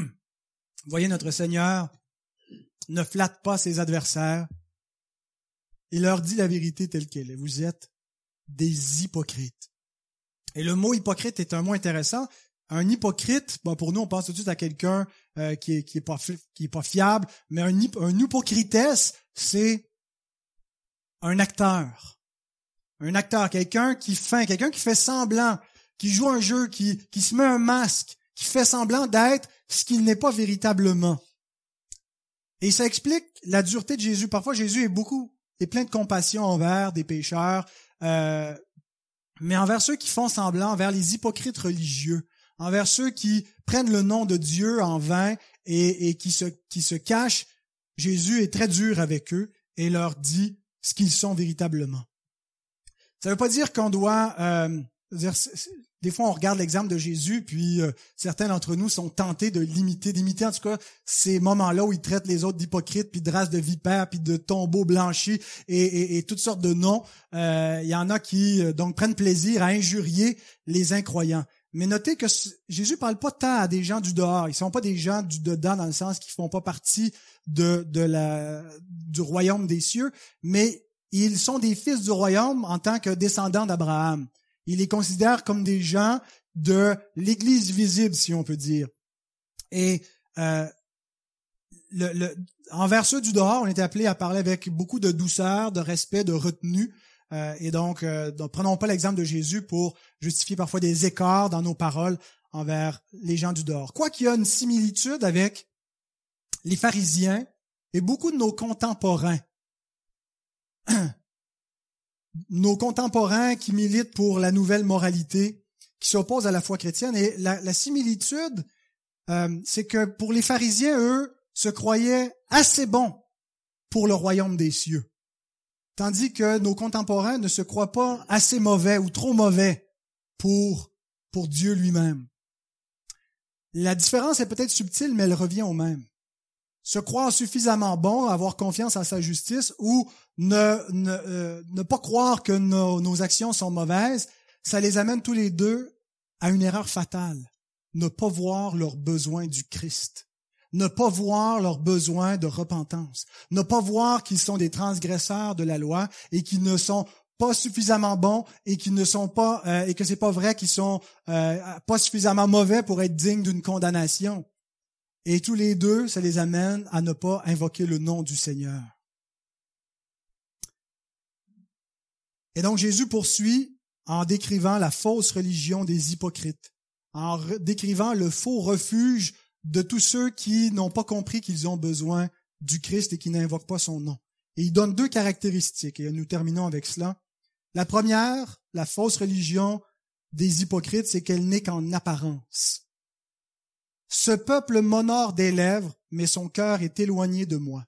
Voyez, notre Seigneur ne flatte pas ses adversaires. Il leur dit la vérité telle qu'elle est. Vous êtes des hypocrites. Et le mot hypocrite est un mot intéressant. Un hypocrite, bon, pour nous, on pense tout de suite à quelqu'un euh, qui, est, qui, est pas, qui est pas fiable, mais un, un hypocritesse, c'est un acteur. Un acteur, quelqu'un qui fait, quelqu'un qui fait semblant, qui joue un jeu, qui, qui se met un masque, qui fait semblant d'être ce qu'il n'est pas véritablement. Et ça explique la dureté de Jésus. Parfois, Jésus est beaucoup, est plein de compassion envers des pécheurs, euh, mais envers ceux qui font semblant, envers les hypocrites religieux, envers ceux qui prennent le nom de Dieu en vain et, qui, se, cachent Jésus est très dur avec eux et leur dit ce qu'ils sont véritablement. Ça ne veut pas dire qu'on doit... Euh, des fois, on regarde l'exemple de Jésus, puis euh, certains d'entre nous sont tentés de l'imiter, d'imiter en tout cas ces moments-là où il traite les autres d'hypocrites, puis de races de vipères, puis de tombeaux blanchis et, toutes sortes de noms. Euh, il y en a qui euh, donc prennent plaisir à injurier les incroyants. Mais notez que Jésus parle pas tant à des gens du dehors. Ils sont pas des gens du dedans dans le sens qu'ils font pas partie de, du royaume des cieux, mais ils sont des fils du royaume en tant que descendants d'Abraham. Il les considère comme des gens de l'Église visible, si on peut dire. Et euh, envers ceux du dehors, on est appelé à parler avec beaucoup de douceur, de respect, de retenue. Euh, et donc, euh, prenons pas l'exemple de Jésus pour justifier parfois des écarts dans nos paroles envers les gens du dehors. Quoi qu'il y a une similitude avec les pharisiens et beaucoup de nos contemporains. nos contemporains qui militent pour la nouvelle moralité, qui s'opposent à la foi chrétienne. Et la, similitude, euh, c'est que pour les pharisiens, eux, se croyaient assez bons pour le royaume des cieux. Tandis que nos contemporains ne se croient pas assez mauvais ou trop mauvais pour, pour Dieu lui-même. La différence est peut-être subtile, mais elle revient au même. Se croire suffisamment bon, avoir confiance en sa justice ou ne, euh, pas croire que nos, nos actions sont mauvaises, ça les amène tous les deux à une erreur fatale. Ne pas voir leurs besoins du Christ ne pas voir leurs besoins de repentance, ne pas voir qu'ils sont des transgresseurs de la loi et qu'ils ne sont pas suffisamment bons et qu'ils ne sont pas euh, et que c'est pas vrai qu'ils sont euh, pas suffisamment mauvais pour être dignes d'une condamnation. Et tous les deux, ça les amène à ne pas invoquer le nom du Seigneur. Et donc Jésus poursuit en décrivant la fausse religion des hypocrites, en décrivant le faux refuge de tous ceux qui n'ont pas compris qu'ils ont besoin du Christ et qui n'invoquent pas son nom. Et il donne deux caractéristiques, et nous terminons avec cela. La première, la fausse religion des hypocrites, c'est qu'elle n'est qu'en apparence. Ce peuple m'honore des lèvres, mais son cœur est éloigné de moi.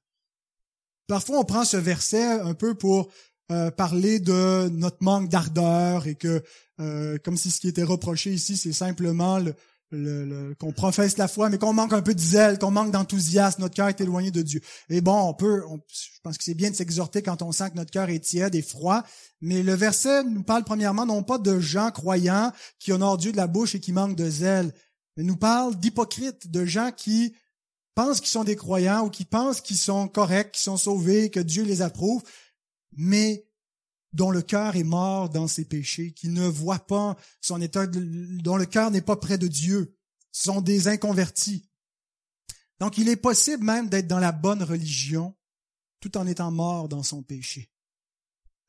Parfois, on prend ce verset un peu pour euh, parler de notre manque d'ardeur et que, euh, comme si ce qui était reproché ici, c'est simplement le, le, qu'on professe la foi, mais qu'on manque un peu de zèle, qu'on manque d'enthousiasme, notre cœur est éloigné de Dieu. Et bon, on peut, je pense que c'est bien de s'exhorter quand on sent que notre cœur est tiède et froid, mais le verset nous parle premièrement non pas de gens croyants qui honorent Dieu de la bouche et qui manquent de zèle, mais nous parle d'hypocrites, de gens qui pensent qu'ils sont des croyants ou qui pensent qu'ils sont corrects, qu'ils sont sauvés, que Dieu les approuve, mais dont le cœur est mort dans ses péchés, qui ne voit pas son état, dont le cœur n'est pas près de Dieu, sont des inconvertis. Donc il est possible même d'être dans la bonne religion tout en étant mort dans son péché.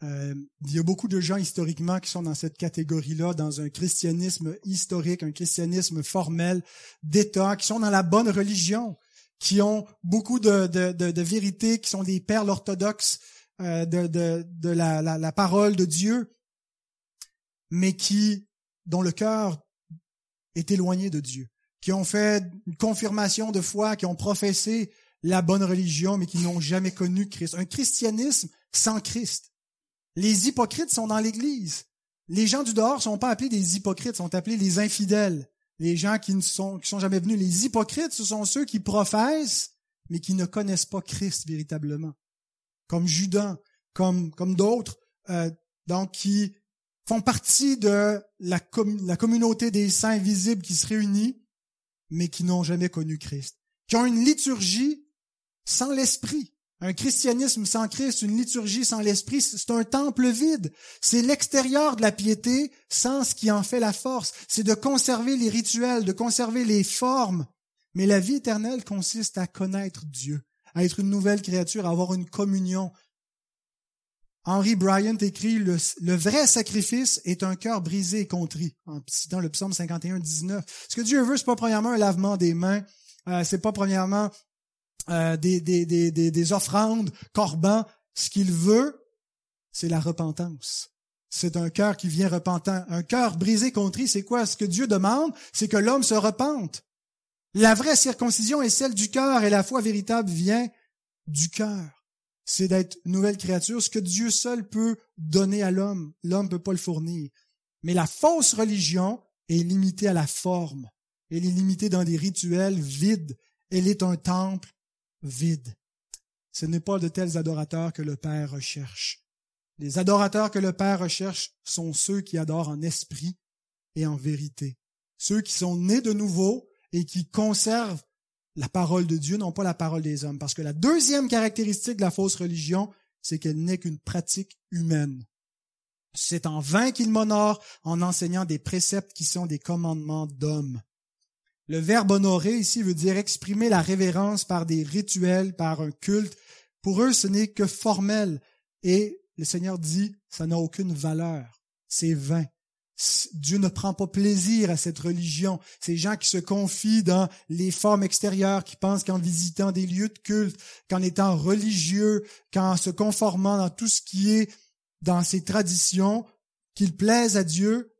Euh, il y a beaucoup de gens historiquement qui sont dans cette catégorie-là, dans un christianisme historique, un christianisme formel d'État, qui sont dans la bonne religion, qui ont beaucoup de, de, de, de vérités, qui sont des perles orthodoxes euh, de, la, la, la, parole de Dieu, mais qui, dont le cœur est éloigné de Dieu, qui ont fait une confirmation de foi, qui ont professé la bonne religion, mais qui n'ont jamais connu Christ. Un christianisme sans Christ. Les hypocrites sont dans l'Église. Les gens du dehors sont pas appelés des hypocrites, sont appelés les infidèles. Les gens qui ne sont, qui sont jamais venus. Les hypocrites, ce sont ceux qui professent, mais qui ne connaissent pas Christ véritablement. Comme Judas, comme, comme d'autres, euh, donc qui font partie de la, la communauté des saints visibles qui se réunit, mais qui n'ont jamais connu Christ. Qui ont une liturgie sans l'esprit. Un christianisme sans Christ, une liturgie sans l'esprit, c'est un temple vide. C'est l'extérieur de la piété sans ce qui en fait la force. C'est de conserver les rituels, de conserver les formes. Mais la vie éternelle consiste à connaître Dieu, à être une nouvelle créature, à avoir une communion. Henry Bryant écrit le, vrai sacrifice est un cœur brisé et contrit, en citant le psaume 51, 19. Ce que Dieu veut, c'est pas premièrement un lavement des mains, euh, c'est pas premièrement euh, des, des, des, des, offrandes, corbans. Ce qu'il veut, c'est la repentance. C'est un cœur qui vient repentant. Un cœur brisé, contrit, c'est quoi? Ce que Dieu demande, c'est que l'homme se repente. La vraie circoncision est celle du cœur et la foi véritable vient du cœur. C'est d'être nouvelle créature, ce que Dieu seul peut donner à l'homme. L'homme ne peut pas le fournir. Mais la fausse religion est limitée à la forme. Elle est limitée dans des rituels vides. Elle est un temple vide. Ce n'est pas de tels adorateurs que le Père recherche. Les adorateurs que le Père recherche sont ceux qui adorent en esprit et en vérité. Ceux qui sont nés de nouveau et qui conservent la parole de Dieu, non pas la parole des hommes. Parce que la deuxième caractéristique de la fausse religion, c'est qu'elle n'est qu'une pratique humaine. C'est en vain qu'ils m'honorent en enseignant des préceptes qui sont des commandements d'hommes. Le verbe honorer ici veut dire exprimer la révérence par des rituels, par un culte. Pour eux, ce n'est que formel. Et le Seigneur dit, ça n'a aucune valeur. C'est vain. Dieu ne prend pas plaisir à cette religion. Ces gens qui se confient dans les formes extérieures, qui pensent qu'en visitant des lieux de culte, qu'en étant religieux, qu'en se conformant dans tout ce qui est dans ces traditions, qu'ils plaisent à Dieu.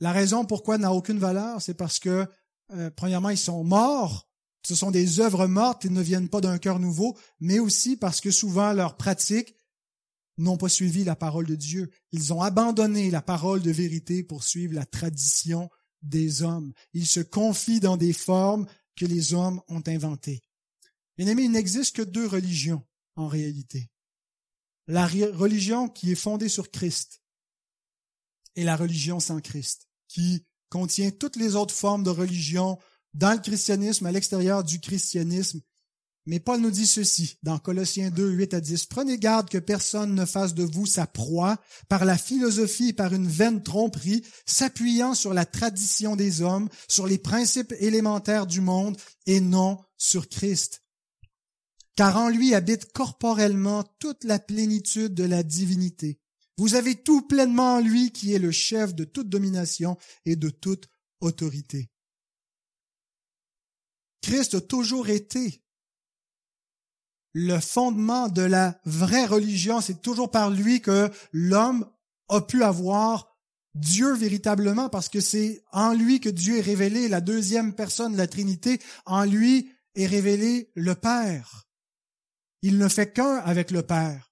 La raison pourquoi n'a aucune valeur, c'est parce que euh, premièrement, ils sont morts. Ce sont des œuvres mortes, ils ne viennent pas d'un cœur nouveau, mais aussi parce que souvent leurs pratiques n'ont pas suivi la parole de Dieu. Ils ont abandonné la parole de vérité pour suivre la tradition des hommes. Ils se confient dans des formes que les hommes ont inventées. Bien aimé, il n'existe que deux religions en réalité. La religion qui est fondée sur Christ et la religion sans Christ, qui contient toutes les autres formes de religion dans le christianisme, à l'extérieur du christianisme. Mais Paul nous dit ceci dans Colossiens 2, 8 à 10. Prenez garde que personne ne fasse de vous sa proie par la philosophie et par une vaine tromperie, s'appuyant sur la tradition des hommes, sur les principes élémentaires du monde et non sur Christ. Car en lui habite corporellement toute la plénitude de la divinité. Vous avez tout pleinement en lui qui est le chef de toute domination et de toute autorité. Christ a toujours été le fondement de la vraie religion. C'est toujours par lui que l'homme a pu avoir Dieu véritablement parce que c'est en lui que Dieu est révélé, la deuxième personne de la Trinité, en lui est révélé le Père. Il ne fait qu'un avec le Père.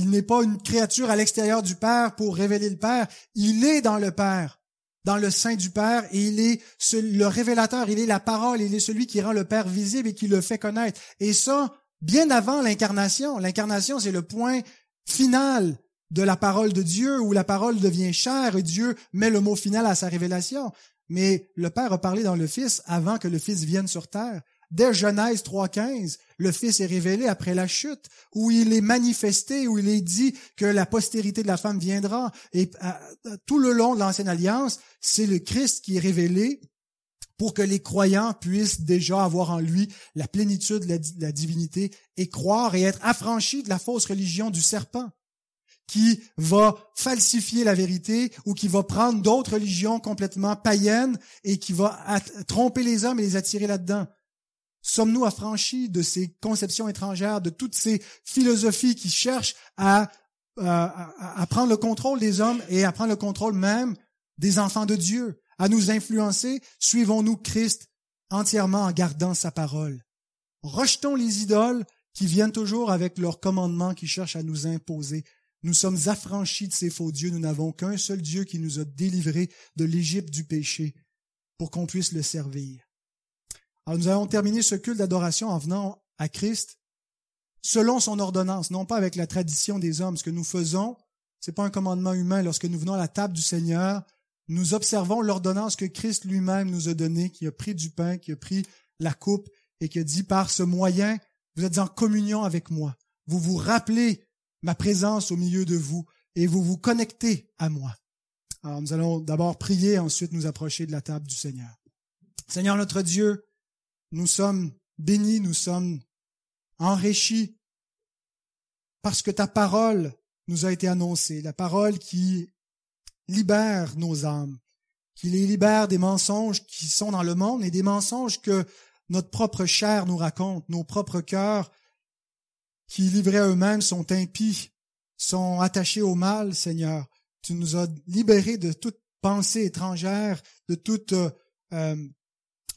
Il n'est pas une créature à l'extérieur du Père pour révéler le Père. Il est dans le Père. dans le sein du Père et il est le révélateur, il est la parole, il est celui qui rend le Père visible et qui le fait connaître. Et ça, bien avant l'incarnation. L'incarnation, c'est le point final de la parole de Dieu où la parole devient chair et Dieu met le mot final à sa révélation. Mais le Père a parlé dans le Fils avant que le Fils vienne sur terre. Dès Genèse 3.15, le Fils est révélé après la chute, où il est manifesté, où il est dit que la postérité de la femme viendra. Et tout le long de l'Ancienne Alliance, c'est le Christ qui est révélé pour que les croyants puissent déjà avoir en lui la plénitude de la divinité et croire et être affranchis de la fausse religion du serpent qui va falsifier la vérité ou qui va prendre d'autres religions complètement païennes et qui va tromper les hommes et les attirer là-dedans. Sommes-nous affranchis de ces conceptions étrangères, de toutes ces philosophies qui cherchent à, à, prendre le contrôle des hommes et à prendre le contrôle même des enfants de Dieu, à nous influencer? Suivons-nous Christ entièrement en gardant sa parole? Rejetons les idoles qui viennent toujours avec leurs commandements qui cherchent à nous imposer. Nous sommes affranchis de ces faux dieux. Nous n'avons qu'un seul Dieu qui nous a délivrés de l'Égypte du péché pour qu'on puisse le servir. Alors nous allons terminer ce culte d'adoration en venant à Christ selon son ordonnance, non pas avec la tradition des hommes. Ce que nous faisons, c'est pas un commandement humain. Lorsque nous venons à la table du Seigneur, nous observons l'ordonnance que Christ lui-même nous a donnée, qui a pris du pain, qui a pris la coupe et qui a dit par ce moyen, vous êtes en communion avec moi. Vous vous rappelez ma présence au milieu de vous et vous vous connectez à moi. Alors nous allons d'abord prier, ensuite nous approcher de la table du Seigneur. Seigneur notre Dieu, nous sommes bénis, nous sommes enrichis parce que ta parole nous a été annoncée, la parole qui libère nos âmes, qui les libère des mensonges qui sont dans le monde et des mensonges que notre propre chair nous raconte, nos propres cœurs qui livrés à eux-mêmes sont impies, sont attachés au mal, Seigneur. Tu nous as libérés de toute pensée étrangère, de toute euh, euh,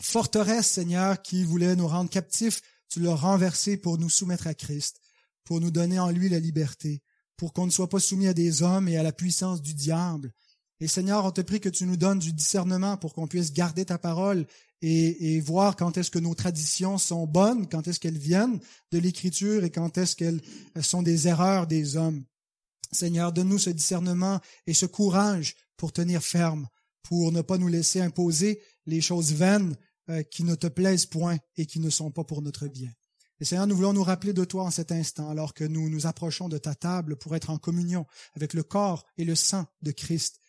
forteresse, Seigneur, qui voulait nous rendre captifs, tu l'as renversé pour nous soumettre à Christ, pour nous donner en lui la liberté, pour qu'on ne soit pas soumis à des hommes et à la puissance du diable. Et Seigneur, on te prie que tu nous donnes du discernement pour qu'on puisse garder ta parole et, et voir quand est-ce que nos traditions sont bonnes, quand est-ce qu'elles viennent de l'Écriture et quand est-ce qu'elles sont des erreurs des hommes. Seigneur, donne-nous ce discernement et ce courage pour tenir ferme, pour ne pas nous laisser imposer les choses vaines euh, qui ne te plaisent point et qui ne sont pas pour notre bien. Et Seigneur, nous voulons nous rappeler de toi en cet instant, alors que nous nous approchons de ta table pour être en communion avec le corps et le sang de Christ,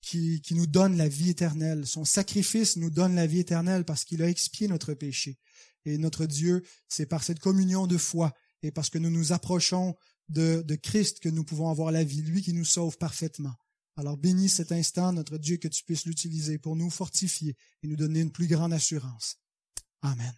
qui, qui nous donne la vie éternelle. Son sacrifice nous donne la vie éternelle parce qu'il a expié notre péché. Et notre Dieu, c'est par cette communion de foi et parce que nous nous approchons de, de Christ que nous pouvons avoir la vie, lui qui nous sauve parfaitement. Alors bénis cet instant, notre Dieu, que tu puisses l'utiliser pour nous fortifier et nous donner une plus grande assurance. Amen.